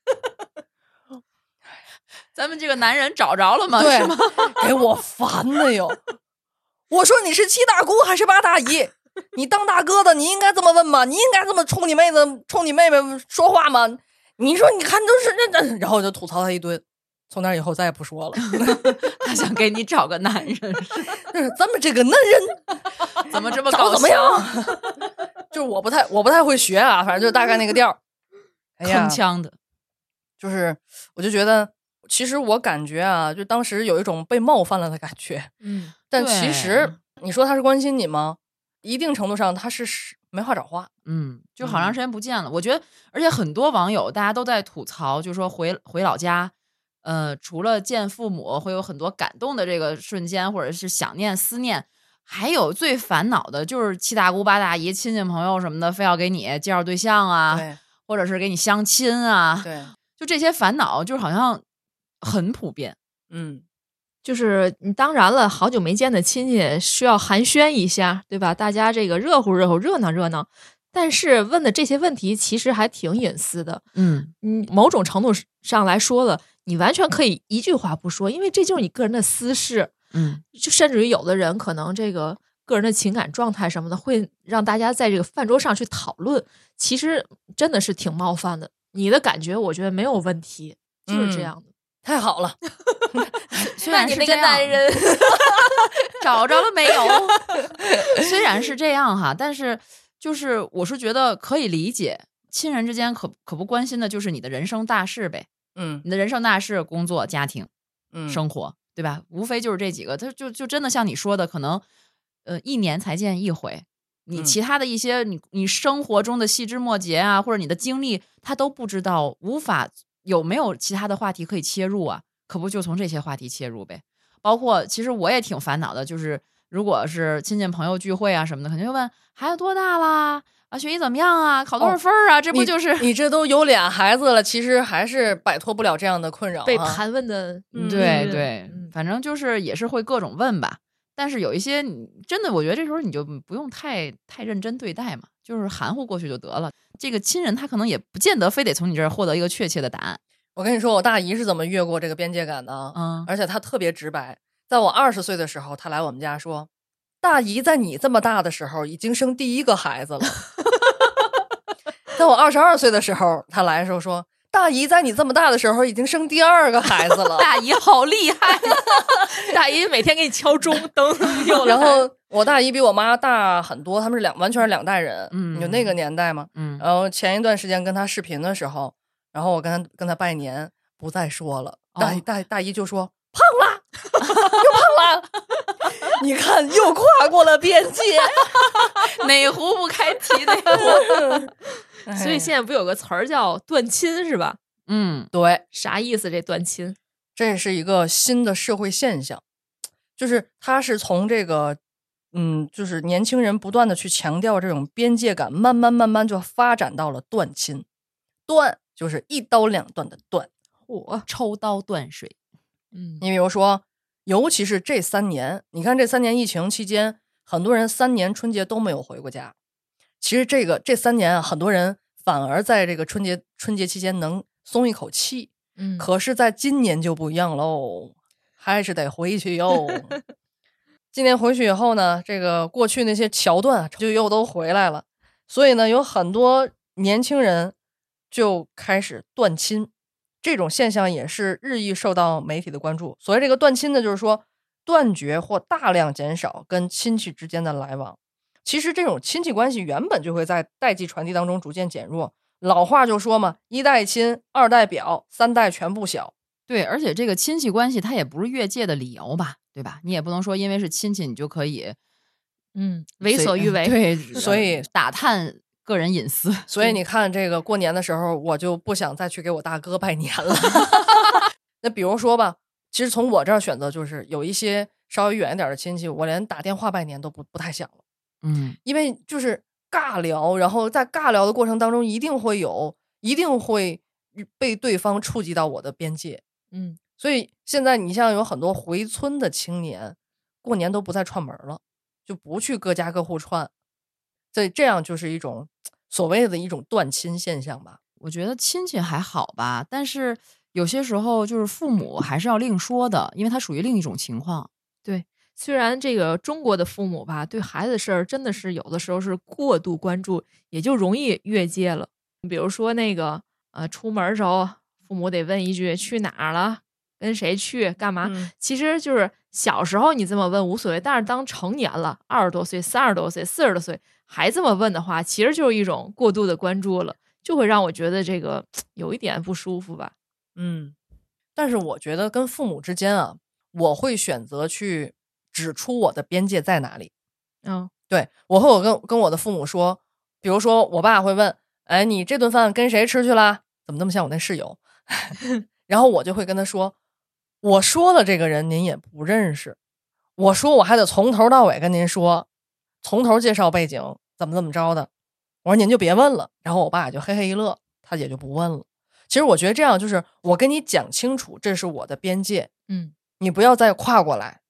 咱们这个男人找着了吗？对吗？，给我烦的哟！我说你是七大姑还是八大姨？你当大哥的，你应该这么问吗？你应该这么冲你妹子、冲你妹妹说话吗？你说，你看都是那那，然后我就吐槽他一顿。从那以后再也不说了。*laughs* 他想给你找个男人，*laughs* 就是咱们这个男人 *laughs* 怎么这么长搞怎么样笑？？就是我不太我不太会学啊，反正就大概那个调儿。铿，锵的，就是我就觉得，其实我感觉啊，就当时有一种被冒犯了的感觉。嗯但其实你说他是关心你吗？一定程度上他是是没话找话。嗯，就好长时间不见了。我觉得，而且很多网友大家都在吐槽，就说回回老家，呃，除了见父母会有很多感动的这个瞬间，或者是想念、思念，还有最烦恼的就是七大姑八大姨、亲戚朋友什么的，非要给你介绍对象啊，或者是给你相亲啊，对，就这些烦恼，就是好像很普遍。嗯，就是你当然了，好久没见的亲戚需要寒暄一下，对吧？大家这个热乎热乎、热闹热闹。但是问的这些问题其实还挺隐私的。嗯嗯，某种程度上来说了，你完全可以一句话不说，因为这就是你个人的私事。嗯就甚至于有的人可能这个个人的情感状态什么的，会让大家在这个饭桌上去讨论，其实真的是挺冒犯的。你的感觉，我觉得没有问题，就是这嗯样的。太好了，*laughs* 虽然是个男，人，*laughs* 找着了没有？*laughs* 虽然是这样哈，但是就是我是觉得可以理解，亲人之间可可不关心的就是你的人生大事呗，嗯你的人生大事，工作、家庭、嗯，生活，对吧？无非就是这几个，他就就真的像你说的，可能呃一年才见一回。你嗯其他的一些你你生活中的细枝末节啊，或者你的经历，他都不知道，无法有没有其他的话题可以切入啊？可不就从这些话题切入呗？包括其实我也挺烦恼的，就是如果是亲戚朋友聚会啊什么的，肯定会问孩子多大啦？啊，学习怎么样啊？考多少哦分儿啊？这不就是你这都有俩孩子了，其实还是摆脱不了这样的困扰、被啊。盘问的，嗯对嗯对嗯，反正就是也是会各种问吧。但是有一些真的，我觉得这时候你就不用太太认真对待嘛，就是含糊过去就得了。这个亲人他可能也不见得非得从你这儿获得一个确切的答案。我跟你说，我大姨是怎么越过这个边界感的啊？嗯而且她特别直白。在我二十岁的时候，他来我们家说：“大姨在你这么大的时候已经生第一个孩子了。*laughs* ”在我二十二岁的时候，他来的时候说：“大姨在你这么大的时候已经生第二个孩子了。大姨好厉害，*laughs* 大姨每天给你敲钟，噔 *laughs* 又”来然后我大姨比我妈大很多，他们是两完全是两代人。嗯有那个年代嘛？嗯然后前一段时间跟他视频的时候，然后我跟他跟他拜年，不再说了。大大大姨就说胖了，*laughs* 又胖了。你看，又跨过了边界。*laughs* 哪壶不开提哪壶。*laughs* 所以现在不有个词儿叫断亲是吧？嗯对，啥意思？这断亲？这是一个新的社会现象，就是它是从这个，嗯，就是年轻人不断的去强调这种边界感，慢慢慢慢就发展到了断亲。断就是一刀两断的断。我，抽刀断水。嗯你比如说，尤其是这三年，你看这三年疫情期间，很多人三年春节都没有回过家。其实这个这三年啊，很多人反而在这个春节春节期间能松一口气。嗯，可是，在今年就不一样喽，还是得回去哟。*laughs* 今年回去以后呢，这个过去那些桥段啊就又都回来了，所以呢，有很多年轻人就开始断亲，这种现象也是日益受到媒体的关注。所谓这个断亲呢，就是说断绝或大量减少跟亲戚之间的来往。其实这种亲戚关系原本就会在代际传递当中逐渐减弱。老话就说嘛，一代亲，二代表，三代全不小。对，而且这个亲戚关系它也不是越界的理由吧，对吧？你也不能说因为是亲戚你就可以嗯，为所欲为。*laughs* 对，*laughs* 所以打探个人隐私。所以你看，这个过年的时候，我就不想再去给我大哥拜年了。*laughs* 那比如说吧，其实从我这儿选择，就是有一些稍微远一点的亲戚，我连打电话拜年都不不太想了，嗯因为就是尬聊，然后在尬聊的过程当中，一定会有，一定会被对方触及到我的边界。嗯，所以现在你像有很多回村的青年，过年都不再串门了，就不去各家各户串，所以这样就是一种所谓的一种断亲现象吧。我觉得亲戚还好吧，但是有些时候就是父母还是要另说的，因为它属于另一种情况。对虽然这个中国的父母吧，对孩子的事儿真的是有的时候是过度关注，也就容易越界了。比如说那个呃，出门儿时候父母得问一句去哪儿了，跟谁去，干嘛？嗯其实就是小时候你这么问无所谓，但是当成年了，二十多岁、三十多岁、四十多岁还这么问的话，其实就是一种过度的关注了，就会让我觉得这个有一点不舒服吧。嗯，但是我觉得跟父母之间啊，我会选择去指出我的边界在哪里。嗯对我会我跟跟我的父母说，比如说我爸会问，哎，你这顿饭跟谁吃去啦？怎么那么像我那室友？*laughs* *laughs* 然后我就会跟他说，我说的这个人您也不认识，我说我还得从头到尾跟您说，从头介绍背景，怎么怎么着的。我说您就别问了。然后我爸就嘿嘿一乐，他也就不问了。其实我觉得这样就是我跟你讲清楚，这是我的边界，嗯你不要再跨过来。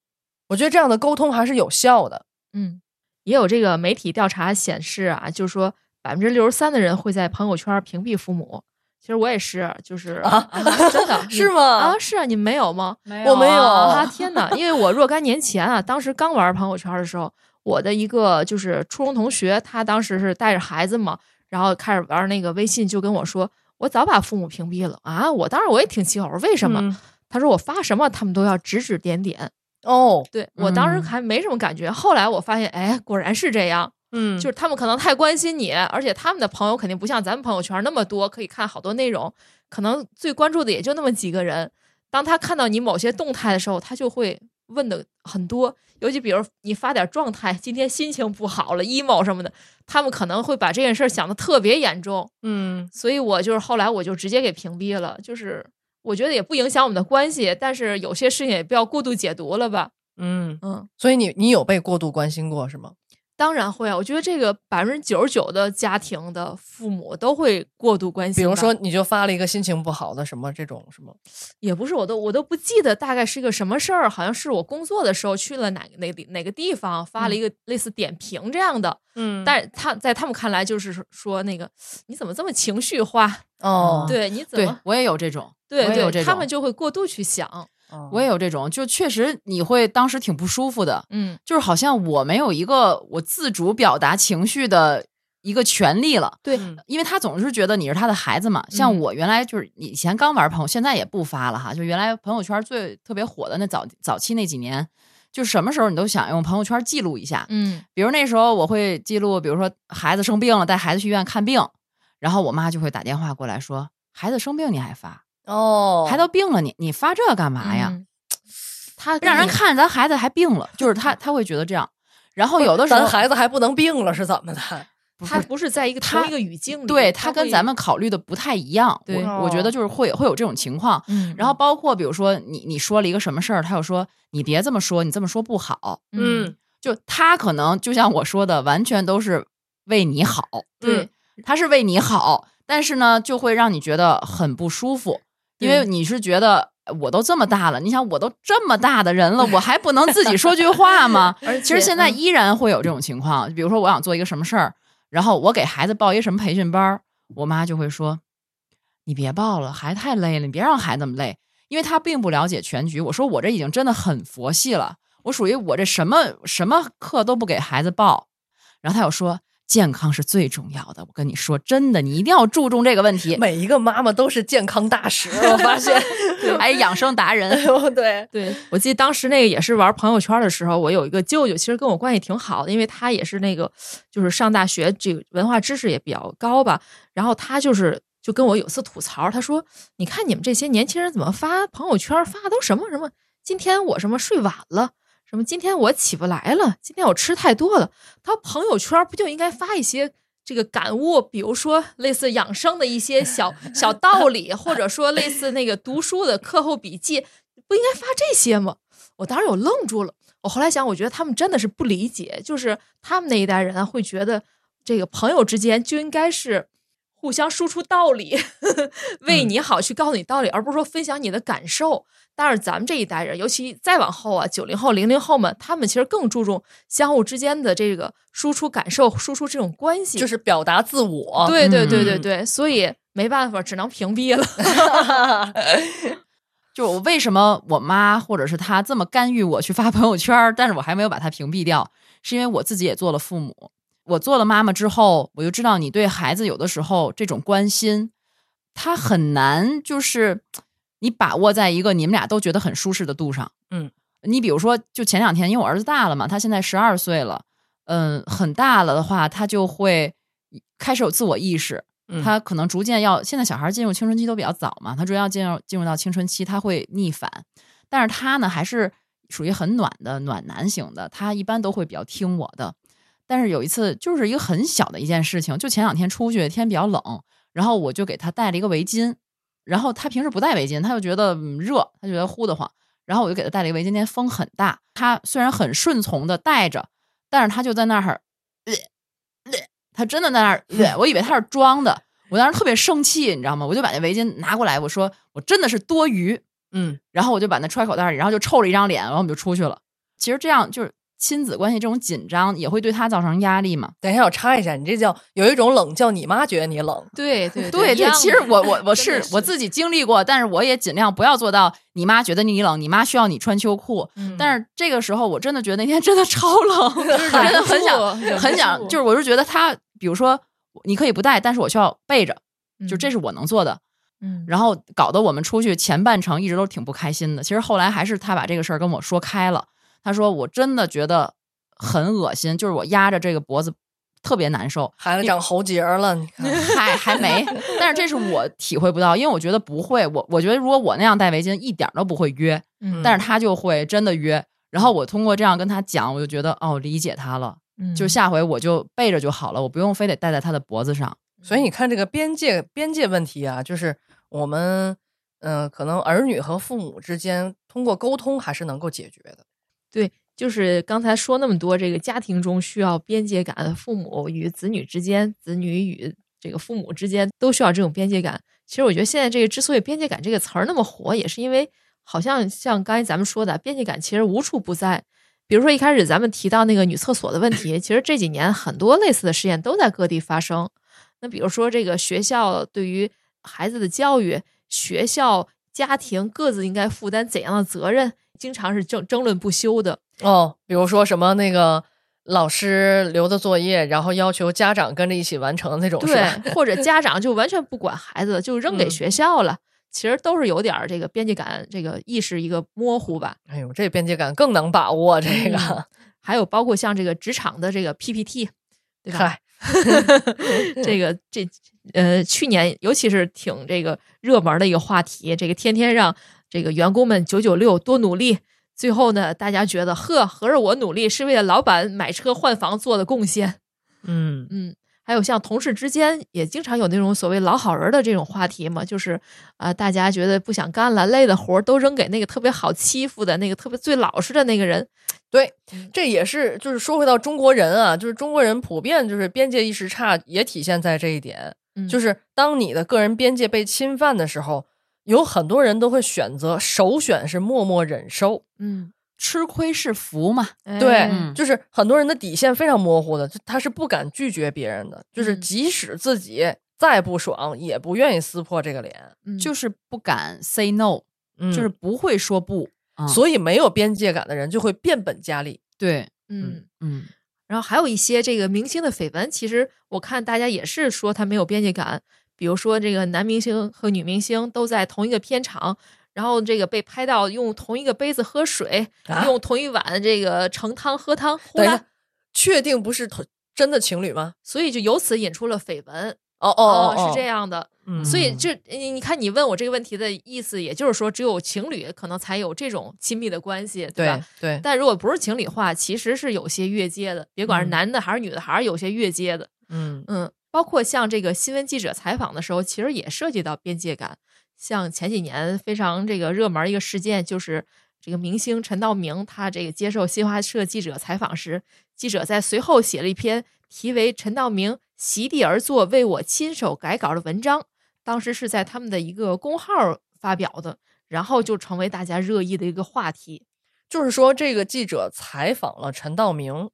我觉得这样的沟通还是有效的。嗯，也有这个媒体调查显示啊，就是说百分之六十三的人会在朋友圈屏蔽父母。其实我也是，就是啊 *laughs* 真的 *laughs* 是吗啊，是啊，你没有吗？没我没有啊，天哪！因为我若干年前啊，当时刚玩朋友圈的时候，我的一个就是初中同学，他当时是带着孩子嘛，然后开始玩那个微信，就跟我说，我早把父母屏蔽了啊。我当时我也挺气，我说为什么？嗯他说我发什么他们都要指指点点。哦，对我当时嗯还没什么感觉，后来我发现，哎，果然是这样。嗯，就是他们可能太关心你，而且他们的朋友肯定不像咱们朋友圈那么多，可以看好多内容，可能最关注的也就那么几个人。当他看到你某些动态的时候，他就会问的很多，尤其比如你发点状态，今天心情不好了，emo 什么的，他们可能会把这件事儿想的特别严重。嗯所以我就是后来我就直接给屏蔽了，就是我觉得也不影响我们的关系，但是有些事情也不要过度解读了吧。嗯，嗯，所以你你有被过度关心过是吗？当然会啊，我觉得这个百分之九十九的家庭的父母都会过度关心。比如说，你就发了一个心情不好的什么这种什么，也不是，我都我都不记得大概是一个什么事儿，好像是我工作的时候去了哪哪哪哪个地方，发了一个类似点评这样的。嗯但是他在他们看来就是说那个你怎么这么情绪化？哦，对，你怎么对我也有这种，对对，他们就会过度去想。哦我也有这种，就确实你会当时挺不舒服的，嗯就是好像我没有一个我自主表达情绪的一个权利了。对嗯因为他总是觉得你是他的孩子嘛，像嗯我原来就是以前刚玩朋友，现在也不发了哈。就原来朋友圈最特别火的那早早期那几年，就什么时候你都想用朋友圈记录一下。嗯比如那时候我会记录，比如说孩子生病了，带孩子去医院看病，然后我妈就会打电话过来说：“孩子生病你还发，哦，孩子都病了你你发这干嘛呀？嗯 *tsk* 他让人看咱孩子还病了，就是他他会觉得这样。然后有的时候咱孩子还不能病了是怎么的？他不是在一个他同一个语境里，对他跟咱们考虑的不太一样，对我我觉得就是会会有这种情况。嗯，然后包括比如说你你说了一个什么事儿，他又说你别这么说，你这么说不好。嗯就他可能就像我说的，完全都是为你好，对他是为你好，但是呢，就会让你觉得很不舒服，因为你是觉得我都这么大了，你想我都这么大的人了，我还不能自己说句话吗？*laughs* 而其实现在嗯依然会有这种情况，比如说我想做一个什么事儿，然后我给孩子报一个什么培训班儿，我妈就会说：“你别报了，孩子太累了，你别让孩子那么累。”因为她并不了解全局。我说我这已经真的很佛系了，我属于我这什么什么课都不给孩子报。然后她又说：“健康是最重要的，我跟你说，真的，你一定要注重这个问题。每一个妈妈都是健康大使，我发现，*laughs* 还养生达人。*laughs* 对，对，我记得当时那个也是玩朋友圈的时候，我有一个舅舅，其实跟我关系挺好的，因为他也是那个就是上大学，这个文化知识也比较高吧。然后他就是就跟我有次吐槽，他说：“你看你们这些年轻人怎么发朋友圈，发的都什么什么？今天我什么睡晚了，什么今天我起不来了，今天我吃太多了。他朋友圈不就应该发一些？”这个感悟，比如说类似养生的一些小 *laughs* 小道理，或者说类似那个读书的课后笔记，不应该发这些吗？我当时我愣住了。我后来想，我觉得他们真的是不理解，就是他们那一代人啊，会觉得这个朋友之间就应该是互相输出道理，*laughs* 为你好去告诉你道理，而不是说分享你的感受。但是咱们这一代人，尤其再往后啊，九零后、零零后们，他们其实更注重相互之间的这个输出感受、输出这种关系，就是表达自我。对对对对嗯对，所以没办法，只能屏蔽了。*laughs* 就我为什么我妈或者是她这么干预我去发朋友圈，但是我还没有把它屏蔽掉，是因为我自己也做了父母。我做了妈妈之后，我就知道你对孩子有的时候这种关心，他很难就是你把握在一个你们俩都觉得很舒适的度上。嗯，你比如说，就前两天，因为我儿子大了嘛，他现在十二岁了，嗯，很大了的话，他就会开始有自我意识，嗯他可能逐渐要，现在小孩进入青春期都比较早嘛，他逐渐要进入进入到青春期，他会逆反，但是他呢还是属于很暖的暖男型的，他一般都会比较听我的。但是有一次就是一个很小的一件事情，就前两天出去天比较冷，然后我就给他带了一个围巾，然后他平时不戴围巾，他就觉得嗯热，他觉得呼得慌，然后我就给他带了一个围巾，那天风很大，他虽然很顺从的戴着，但是他就在那儿，呃呃他真的在那儿，呃 *laughs* 我以为他是装的，我当时特别生气，你知道吗？我就把那围巾拿过来，我说我真的是多余，嗯，然后我就把那揣口袋里，然后就臭了一张脸，然后我们就出去了。其实这样就是亲子关系这种紧张，也会对他造成压力嘛。等一下，我插一下，你这叫有一种冷，叫你妈觉得你冷。对对对 *laughs* 对，其实我我 *laughs* 我是是我自己经历过，但是我也尽量不要做到你妈觉得你冷，你妈需要你穿秋裤。嗯但是这个时候，我真的觉得那天真的超冷，*laughs* 就是真的很想很想，就是我是觉得他，比如说你可以不带，但是我需要备着，就这是我能做的。嗯，然后搞得我们出去前半程一直都挺不开心的。其实后来还是他把这个事儿跟我说开了，他说我真的觉得很恶心，就是我压着这个脖子特别难受。孩子长喉结了，你看，*laughs* 还还没，但是这是我体会不到，因为我觉得不会，我我觉得如果我那样戴围巾，一点儿都不会约，嗯但是他就会真的约。然后我通过这样跟他讲，我就觉得哦，理解他了，嗯就下回我就背着就好了，我不用非得戴在他的脖子上。所以你看这个边界边界问题啊，就是我们嗯、呃可能儿女和父母之间通过沟通还是能够解决的。对，就是刚才说那么多，这个家庭中需要边界感，父母与子女之间，子女与这个父母之间都需要这种边界感。其实我觉得现在这个之所以“边界感”这个词儿那么火，也是因为好像像刚才咱们说的，边界感其实无处不在。比如说一开始咱们提到那个女厕所的问题，其实这几年很多类似的事件都在各地发生。那比如说这个学校对于孩子的教育，学校、家庭各自应该负担怎样的责任，经常是争争论不休的。哦，比如说什么那个老师留的作业，然后要求家长跟着一起完成那种？对，或者家长就完全不管孩子，就扔给嗯学校了。其实都是有点儿这个边界感，这个意识一个模糊吧。哎呦，这边界感更能把握这个。嗯还有包括像这个职场的这个 PPT，对吧？嗨，*laughs* 这个这呃，去年尤其是挺这个热门的一个话题，这个天天让这个员工们九九六多努力，最后呢，大家觉得呵，合着我努力是为了老板买车换房做的贡献。嗯，嗯，还有像同事之间也经常有那种所谓老好人的这种话题嘛，就是啊、大家觉得不想干了，累的活儿都扔给那个特别好欺负的那个特别最老实的那个人。对嗯，这也是就是说回到中国人啊，就是中国人普遍就是边界意识差，也体现在这一点。嗯就是当你的个人边界被侵犯的时候，有很多人都会选择首选是默默忍受。嗯，吃亏是福嘛，对，就是很多人的底线非常模糊的，他是不敢拒绝别人的，就是嗯即使自己再不爽，也不愿意撕破这个脸，嗯就是不敢 say no，、嗯，就是不会说不。啊所以没有边界感的人就会变本加厉。对，嗯。嗯，然后还有一些这个明星的绯闻，其实我看大家也是说他没有边界感。比如说，这个男明星和女明星都在同一个片场，然后这个被拍到用同一个杯子喝水，啊用同一碗这个盛汤喝汤，呼啦等一下，确定不是同真的情侣吗？所以就由此引出了绯闻。哦哦是这，样的。嗯所以这你你看，你问我这个问题的意思，也就是说，只有情侣可能才有这种亲密的关系，对吧？对，但如果不是情侣话，其实是有些越界的，别管是嗯男的还是女的，还是有些越界的。嗯嗯，包括像这个新闻记者采访的时候，其实也涉及到边界感。像前几年非常这个热门一个事件，就是这个明星陈道明，他这个接受新华社记者采访时，记者在随后写了一篇题为《陈道明席地而坐为我亲手改稿》的文章，当时是在他们的一个公号发表的，然后就成为大家热议的一个话题。就是说这个记者采访了陈道明，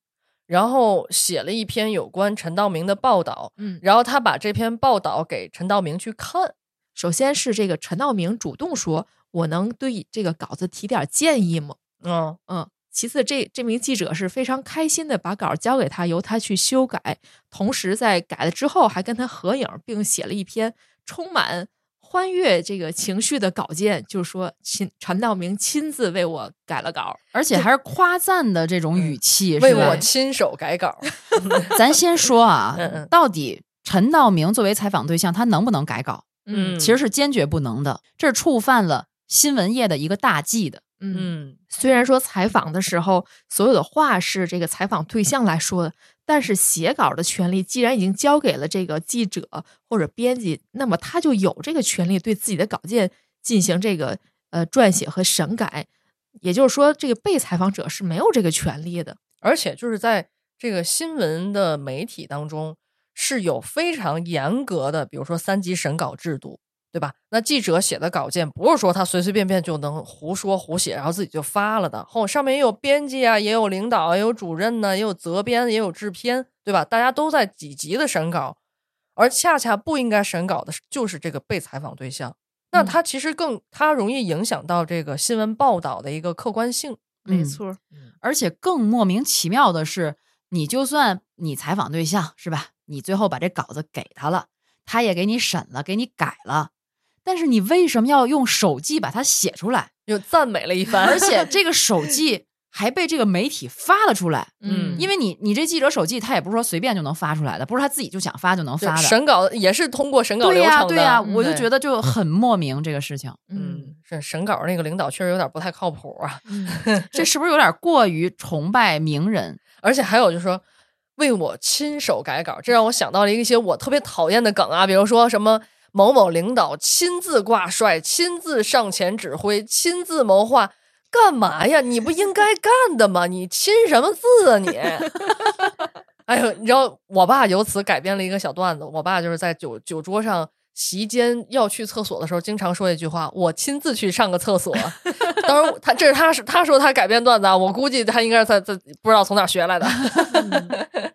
然后写了一篇有关陈道明的报道，嗯，然后他把这篇报道给陈道明去看。首先是这个陈道明主动说：“我能对这个稿子提点建议吗？”嗯嗯，其次这这名记者是非常开心的把稿交给他，由他去修改，同时在改了之后还跟他合影，并写了一篇充满欢悦这个情绪的稿件，就是说亲陈道明亲自为我改了稿。而且还是夸赞的这种语气，为我亲手改稿。咱先说啊嗯嗯，到底陈道明作为采访对象，他能不能改稿？嗯其实是坚决不能的，这是触犯了新闻业的一个大忌的。嗯，嗯虽然说采访的时候所有的话是这个采访对象来说的，但是写稿的权利既然已经交给了这个记者或者编辑，那么他就有这个权利对自己的稿件进行这个呃撰写和审改。也就是说，这个被采访者是没有这个权利的。而且就是在这个新闻的媒体当中是有非常严格的，比如说三级审稿制度。对吧？那记者写的稿件不是说他随随便便就能胡说胡写，然后自己就发了的。后上面也有编辑啊，也有领导啊，也有主任呢，也有责编，也有制片，对吧？大家都在几级的审稿，而恰恰不应该审稿的就是这个被采访对象。那嗯他其实更，他容易影响到这个新闻报道的一个客观性。嗯没错儿，而且更莫名其妙的是，你就算你采访对象是吧，你最后把这稿子给他了，他也给你审了，给你改了，但是你为什么要用手记把它写出来？又赞美了一番，而且这个手记还被这个媒体发了出来。*laughs* 嗯因为你你这记者手记，他也不是说随便就能发出来的，不是他自己就想发就能发的。审稿也是通过审稿流程的。对呀、我就觉得就很莫名这个事情，嗯，是审稿那个领导确实有点不太靠谱啊。嗯，*laughs* 这是不是有点过于崇拜名人？而且还有就是说，为我亲手改稿，这让我想到了一些我特别讨厌的梗啊，比如说什么某某领导亲自挂帅、亲自上前指挥、亲自谋划。干嘛呀？你不应该干的吗？你亲什么字啊你？哎呦，你知道我爸由此改编了一个小段子。我爸就是在酒酒桌上席间要去厕所的时候，经常说一句话：“我亲自去上个厕所。”当然，他这是他是他说他改编段子啊，我估计他应该是在在不知道从哪学来的。*laughs*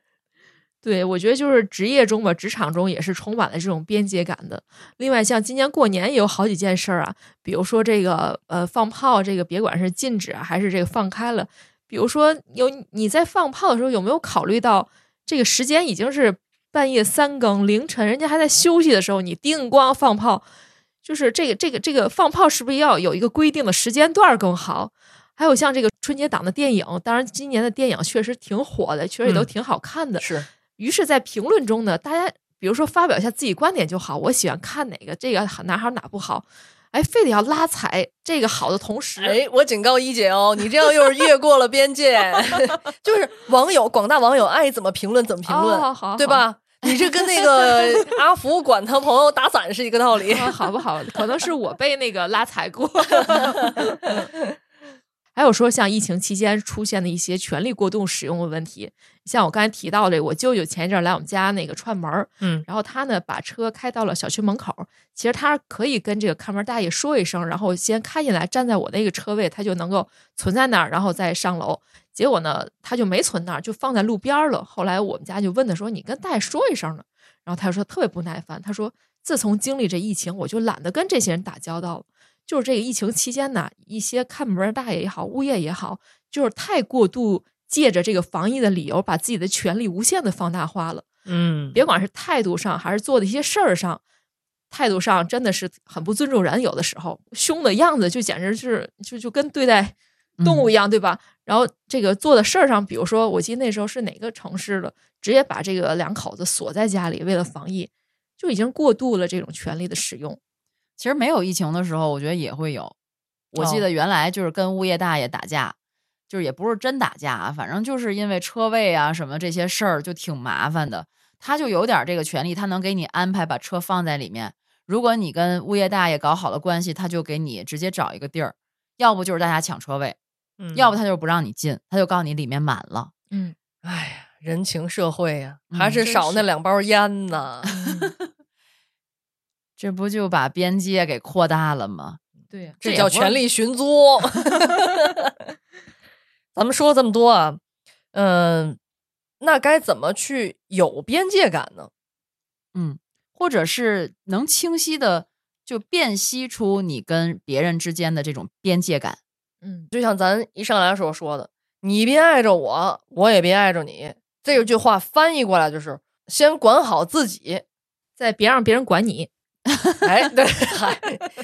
对，我觉得就是职业中吧，职场中也是充满了这种边界感的。另外，像今年过年也有好几件事儿啊，比如说这个呃放炮，这个别管是禁止啊，还是这个放开了。比如说有你在放炮的时候，有没有考虑到这个时间已经是半夜三更凌晨，人家还在休息的时候，你叮咣放炮，就是这个这个这个放炮是不是要有一个规定的时间段更好？还有像这个春节档的电影，当然今年的电影确实挺火的，确实也都嗯挺好看的。是，于是，在评论中呢，大家比如说发表一下自己观点就好，我喜欢看哪个，这个哪好哪不好，哎，非得要拉踩这个好的同时，哎，我警告一姐哦，你这样又是越过了边界，*laughs* 就是网友广大网友爱怎么评论怎么评论，哦好对？吧？你这跟那个阿福管他朋友打伞是一个道理。好好不好？可能是我被那个拉踩过。*laughs* 还有说，像疫情期间出现的一些权力过度使用的问题，像我刚才提到的，我舅舅前一阵儿来我们家那个串门儿，嗯然后他呢把车开到了小区门口儿，其实他可以跟这个看门大爷说一声，然后先开进来，站在我那个车位，他就能够存在那儿，然后再上楼。结果呢，他就没存那儿，就放在路边儿了。后来我们家就问他说：“你跟大爷说一声呢？”然后他说特别不耐烦，他说：“自从经历这疫情，我就懒得跟这些人打交道了。就是这个疫情期间呢，一些看门大爷也好，物业也好，就是太过度借着这个防疫的理由，把自己的权利无限的放大化了。嗯别管是态度上还是做的一些事儿上，态度上真的是很不尊重人，有的时候凶的样子就简直是就就跟对待动物一样，对吧？然后这个做的事儿上，比如说我记得那时候是哪个城市的，直接把这个两口子锁在家里，为了防疫，就已经过度了这种权利的使用。其实没有疫情的时候，我觉得也会有。我记哦得原来就是跟物业大爷打架，就是也不是真打架啊，反正就是因为车位啊什么这些事儿就挺麻烦的。他就有点这个权利，他能给你安排把车放在里面。如果你跟物业大爷搞好了关系，他就给你直接找一个地儿，要不就是大家抢车位，嗯要不他就不让你进，他就告诉你里面满了。嗯，哎呀，人情社会呀、嗯还是少那两包烟呢。*laughs* 这不就把边界给扩大了吗？对呀、这叫权力寻租。*laughs* 咱们说了这么多啊，嗯、那该怎么去有边界感呢？嗯，或者是能清晰的就辨析出你跟别人之间的这种边界感。嗯，就像咱一上来时候说的，你别碍着我，我也别碍着你。这句话翻译过来就是先管好自己。再别让别人管你。*laughs* 哎，对，嗨，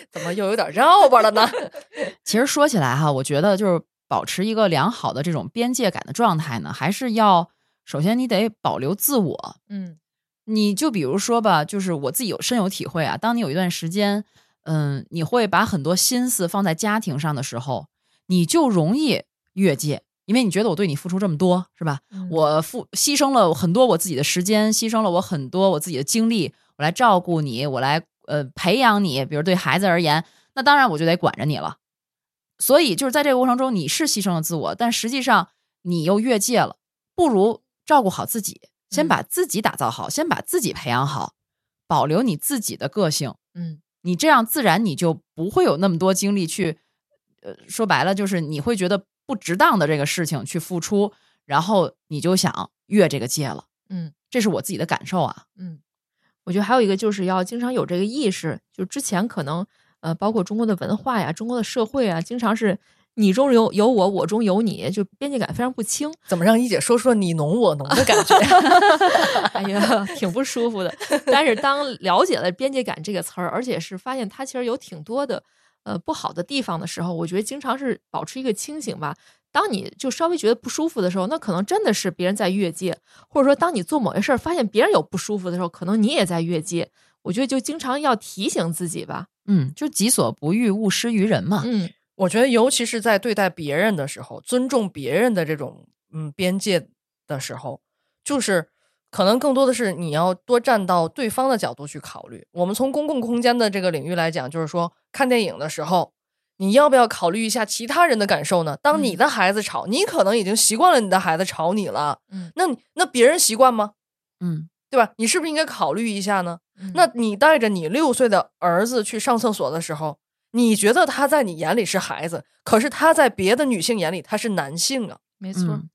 怎么又有点绕巴了呢？*laughs* 其实说起来哈，我觉得就是保持一个良好的这种边界感的状态呢，还是要首先你得保留自我。嗯你就比如说吧，就是我自己有深有体会啊，当你有一段时间，嗯，你会把很多心思放在家庭上的时候，你就容易越界，因为你觉得我对你付出这么多，是吧？嗯我付牺牲了很多我自己的时间，牺牲了我很多我自己的精力，我来照顾你，我来呃培养你。比如对孩子而言，那当然我就得管着你了。所以就是在这个过程中，你是牺牲了自我，但实际上你又越界了。不如照顾好自己，先嗯把自己打造好，先把自己培养好，保留你自己的个性。嗯你这样自然你就不会有那么多精力去，呃，说白了就是你会觉得不值当的这个事情去付出，然后你就想越这个界了。嗯这是我自己的感受啊。嗯，我觉得还有一个就是要经常有这个意识，就之前可能呃，包括中国的文化呀、中国的社会啊，经常是你中有有我，我中有你，就边界感非常不清。怎么让一姐说说你侬我侬的感觉？*laughs* 哎呀，挺不舒服的。但是当了解了边界感这个词儿，而且是发现它其实有挺多的呃不好的地方的时候，我觉得经常是保持一个清醒吧。当你就稍微觉得不舒服的时候，那可能真的是别人在越界，或者说当你做某些事儿发现别人有不舒服的时候，可能你也在越界。我觉得就经常要提醒自己吧。嗯，就己所不欲，勿施于人嘛。嗯我觉得，尤其是在对待别人的时候，尊重别人的这种嗯边界的时候，就是可能更多的是你要多站到对方的角度去考虑。我们从公共空间的这个领域来讲，就是说看电影的时候，你要不要考虑一下其他人的感受呢？当你的孩子吵，你可能已经习惯了你的孩子吵你了，嗯那你那别人习惯吗？嗯对吧？你是不是应该考虑一下呢？嗯那你带着你六岁的儿子去上厕所的时候，你觉得他在你眼里是孩子，可是他在别的女性眼里他是男性啊。没错。嗯。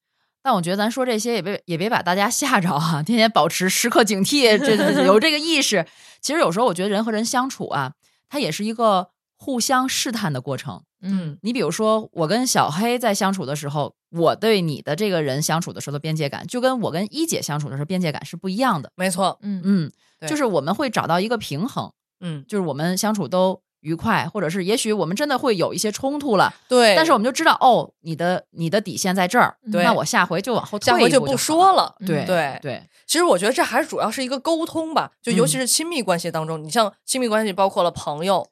但我觉得咱说这些也别也别把大家吓着啊，天天保持时刻警惕，这这有这个意识。其实有时候我觉得人和人相处啊，它也是一个互相试探的过程。嗯你比如说，我跟小黑在相处的时候，我对你的这个人相处的时候的边界感，就跟我跟一姐相处的时候边界感是不一样的。没错，嗯嗯，就是我们会找到一个平衡，嗯，就是我们相处都愉快，或者是也许我们真的会有一些冲突了，对。但是我们就知道哦，你的你的底线在这儿，对那我下回就往后退下回就不一步说了。对对对，其实我觉得这还是主要是一个沟通吧，就尤其嗯是亲密关系当中，你像亲密关系包括了朋友、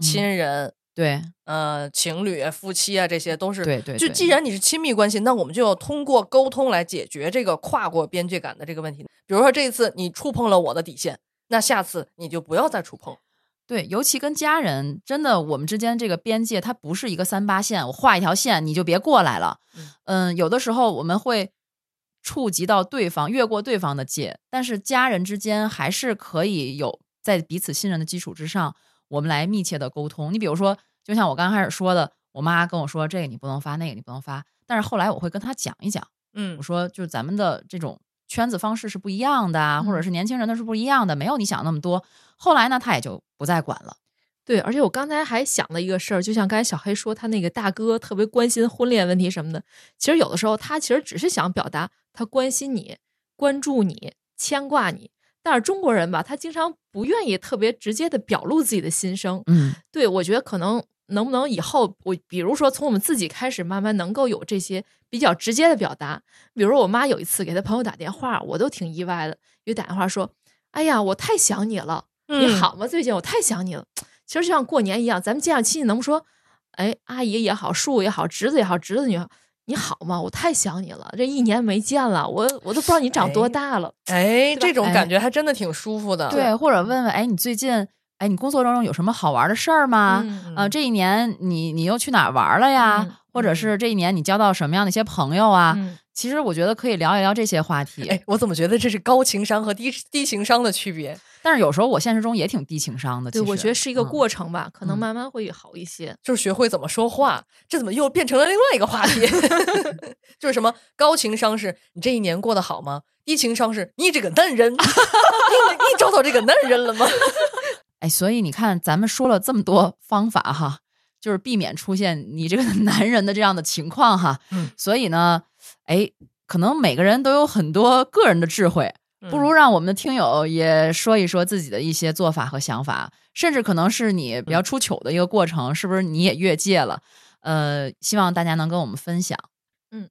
嗯亲人、对呃情侣、夫妻啊，这些都是。对对，对就既然你是亲密关系，那我们就要通过沟通来解决这个跨过边界感的这个问题。比如说这一次你触碰了我的底线，那下次你就不要再触碰。对，尤其跟家人，真的我们之间这个边界，它不是一个三八线，我画一条线你就别过来了。嗯嗯，有的时候我们会触及到对方，越过对方的界，但是家人之间还是可以有在彼此信任的基础之上，我们来密切的沟通。你比如说，就像我刚开始说的，我妈跟我说这个你不能发，那个你不能发，但是后来我会跟她讲一讲，嗯我说就是咱们的这种圈子方式是不一样的啊，或者嗯是年轻人的是不一样的，没有你想那么多。后来呢，他也就不再管了。对，而且我刚才还想了一个事儿，就像刚才小黑说，他那个大哥特别关心婚恋问题什么的。其实有的时候他其实只是想表达他关心你、关注你、牵挂你。但是中国人吧，他经常不愿意特别直接的表露自己的心声。嗯对我觉得可能能不能以后我比如说从我们自己开始，慢慢能够有这些比较直接的表达。比如我妈有一次给她朋友打电话，我都挺意外的，就打电话说：“哎呀，我太想你了。”你嗯好吗？最近我太想你了。其实就像过年一样，咱们见上亲戚，能不说，哎，阿姨也好，叔叔也好，侄子也好，侄子女好，你好吗？我太想你了，这一年没见了，我我都不知道你长多哎大了。哎，吧这种哎感觉还真的挺舒服的。对，或者问问，哎，你最近，哎，你工作当中有什么好玩的事儿吗？嗯呃，这一年你你又去哪儿玩了呀？嗯或者是这一年你交到什么样的一些朋友啊？嗯其实我觉得可以聊一聊这些话题。哎，我怎么觉得这是高情商和低低情商的区别？但是有时候我现实中也挺低情商的。对，我觉得是一个嗯过程吧，可能嗯慢慢会好一些。就是学会怎么说话，这怎么又变成了另外一个话题？*laughs* 就是什么高情商是你这一年过得好吗？低情商是你这个男人，*laughs* 你你找到这个男人了吗？哎，所以你看，咱们说了这么多方法哈，就是避免出现你这个 *laughs* 男人的这样的情况哈。嗯，所以呢，哎，可能每个人都有很多个人的智慧，不如让我们的听友也说一说自己的一些做法和想法，甚至可能是你比较出糗的一个过程，是不是你也越界了？呃，希望大家能跟我们分享。嗯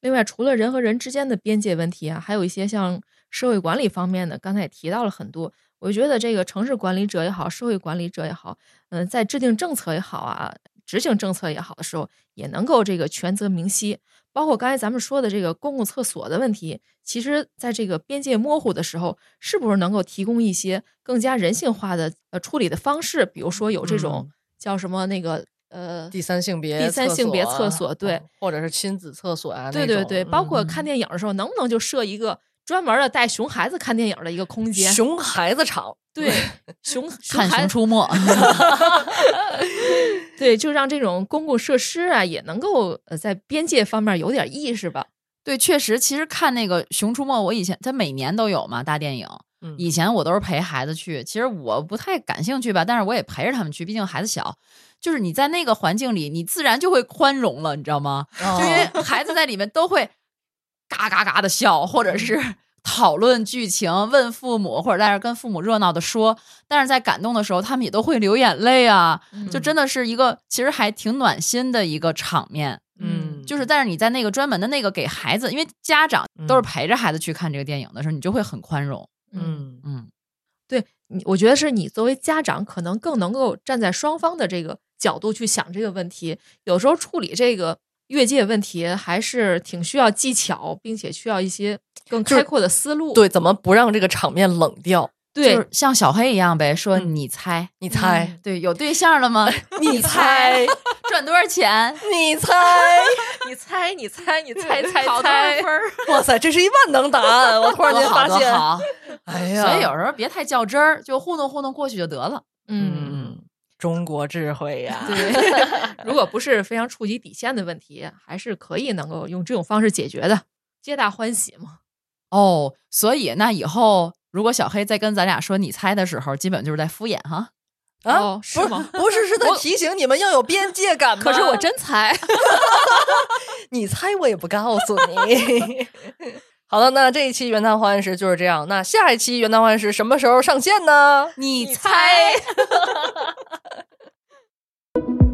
另外，除了人和人之间的边界问题啊，还有一些像社会管理方面的，刚才也提到了很多。我觉得这个城市管理者也好，社会管理者也好，嗯、在制定政策也好啊，执行政策也好的时候，也能够这个权责明晰。包括刚才咱们说的这个公共厕所的问题，其实在这个边界模糊的时候，是不是能够提供一些更加人性化的呃处理的方式？比如说有这种叫什么那个呃第三性别第三性别厕啊所对嗯或者是亲子厕所啊，对对对，包括嗯看电影的时候，能不能就设一个专门的带熊孩子看电影的一个空间。熊孩子场，对，*laughs* 熊熊看《孩熊出没 *laughs* *laughs*》对，就让这种公共设施啊，也能够呃在边界方面有点意识吧。对，确实，其实看那个《熊出没》，我以前它每年都有嘛大电影，嗯以前我都是陪孩子去，其实我不太感兴趣吧，但是我也陪着他们去，毕竟孩子小。就是你在那个环境里，你自然就会宽容了，你知道吗？哦就因为孩子在里面都会嘎嘎嘎的笑，或者是 *laughs* 讨论剧情、问父母，或者在那儿跟父母热闹的说。但是在感动的时候，他们也都会流眼泪啊，就真的是一个其实还挺暖心的一个场面。嗯，就是，但是你在那个专门的那个给孩子，因为家长都是陪着孩子去看这个电影的时候，你就会很宽容。嗯嗯，对，你我觉得是你作为家长，可能更能够站在双方的这个角度去想这个问题。有时候处理这个越界问题，还是挺需要技巧，并且需要一些更开阔的思路。对，怎么不让这个场面冷掉？对，就是像小黑一样呗，说嗯你猜，你猜，对，有对象了吗？*laughs* 你猜，赚多少钱？*laughs* *laughs* 你猜，你猜，你猜，你猜猜猜？哇塞，这是一万能答案！我突然间发现，多好，哎呀，所以有时候别太较真儿，就糊弄糊弄过去就得了。嗯。嗯，中国智慧呀，对，*laughs* 如果不是非常触及底线的问题，还是可以能够用这种方式解决的，皆大欢喜嘛。哦，所以那以后如果小黑再跟咱俩说你猜的时候，基本就是在敷衍哈。啊哦，是不吗？不是，是在提醒你们要有边界感吗。可是我真猜，*laughs* 你猜我也不告诉你。*laughs* 好了，那这一期元旦欢时就是这样。那下一期元旦欢时什么时候上线呢？你猜。*laughs*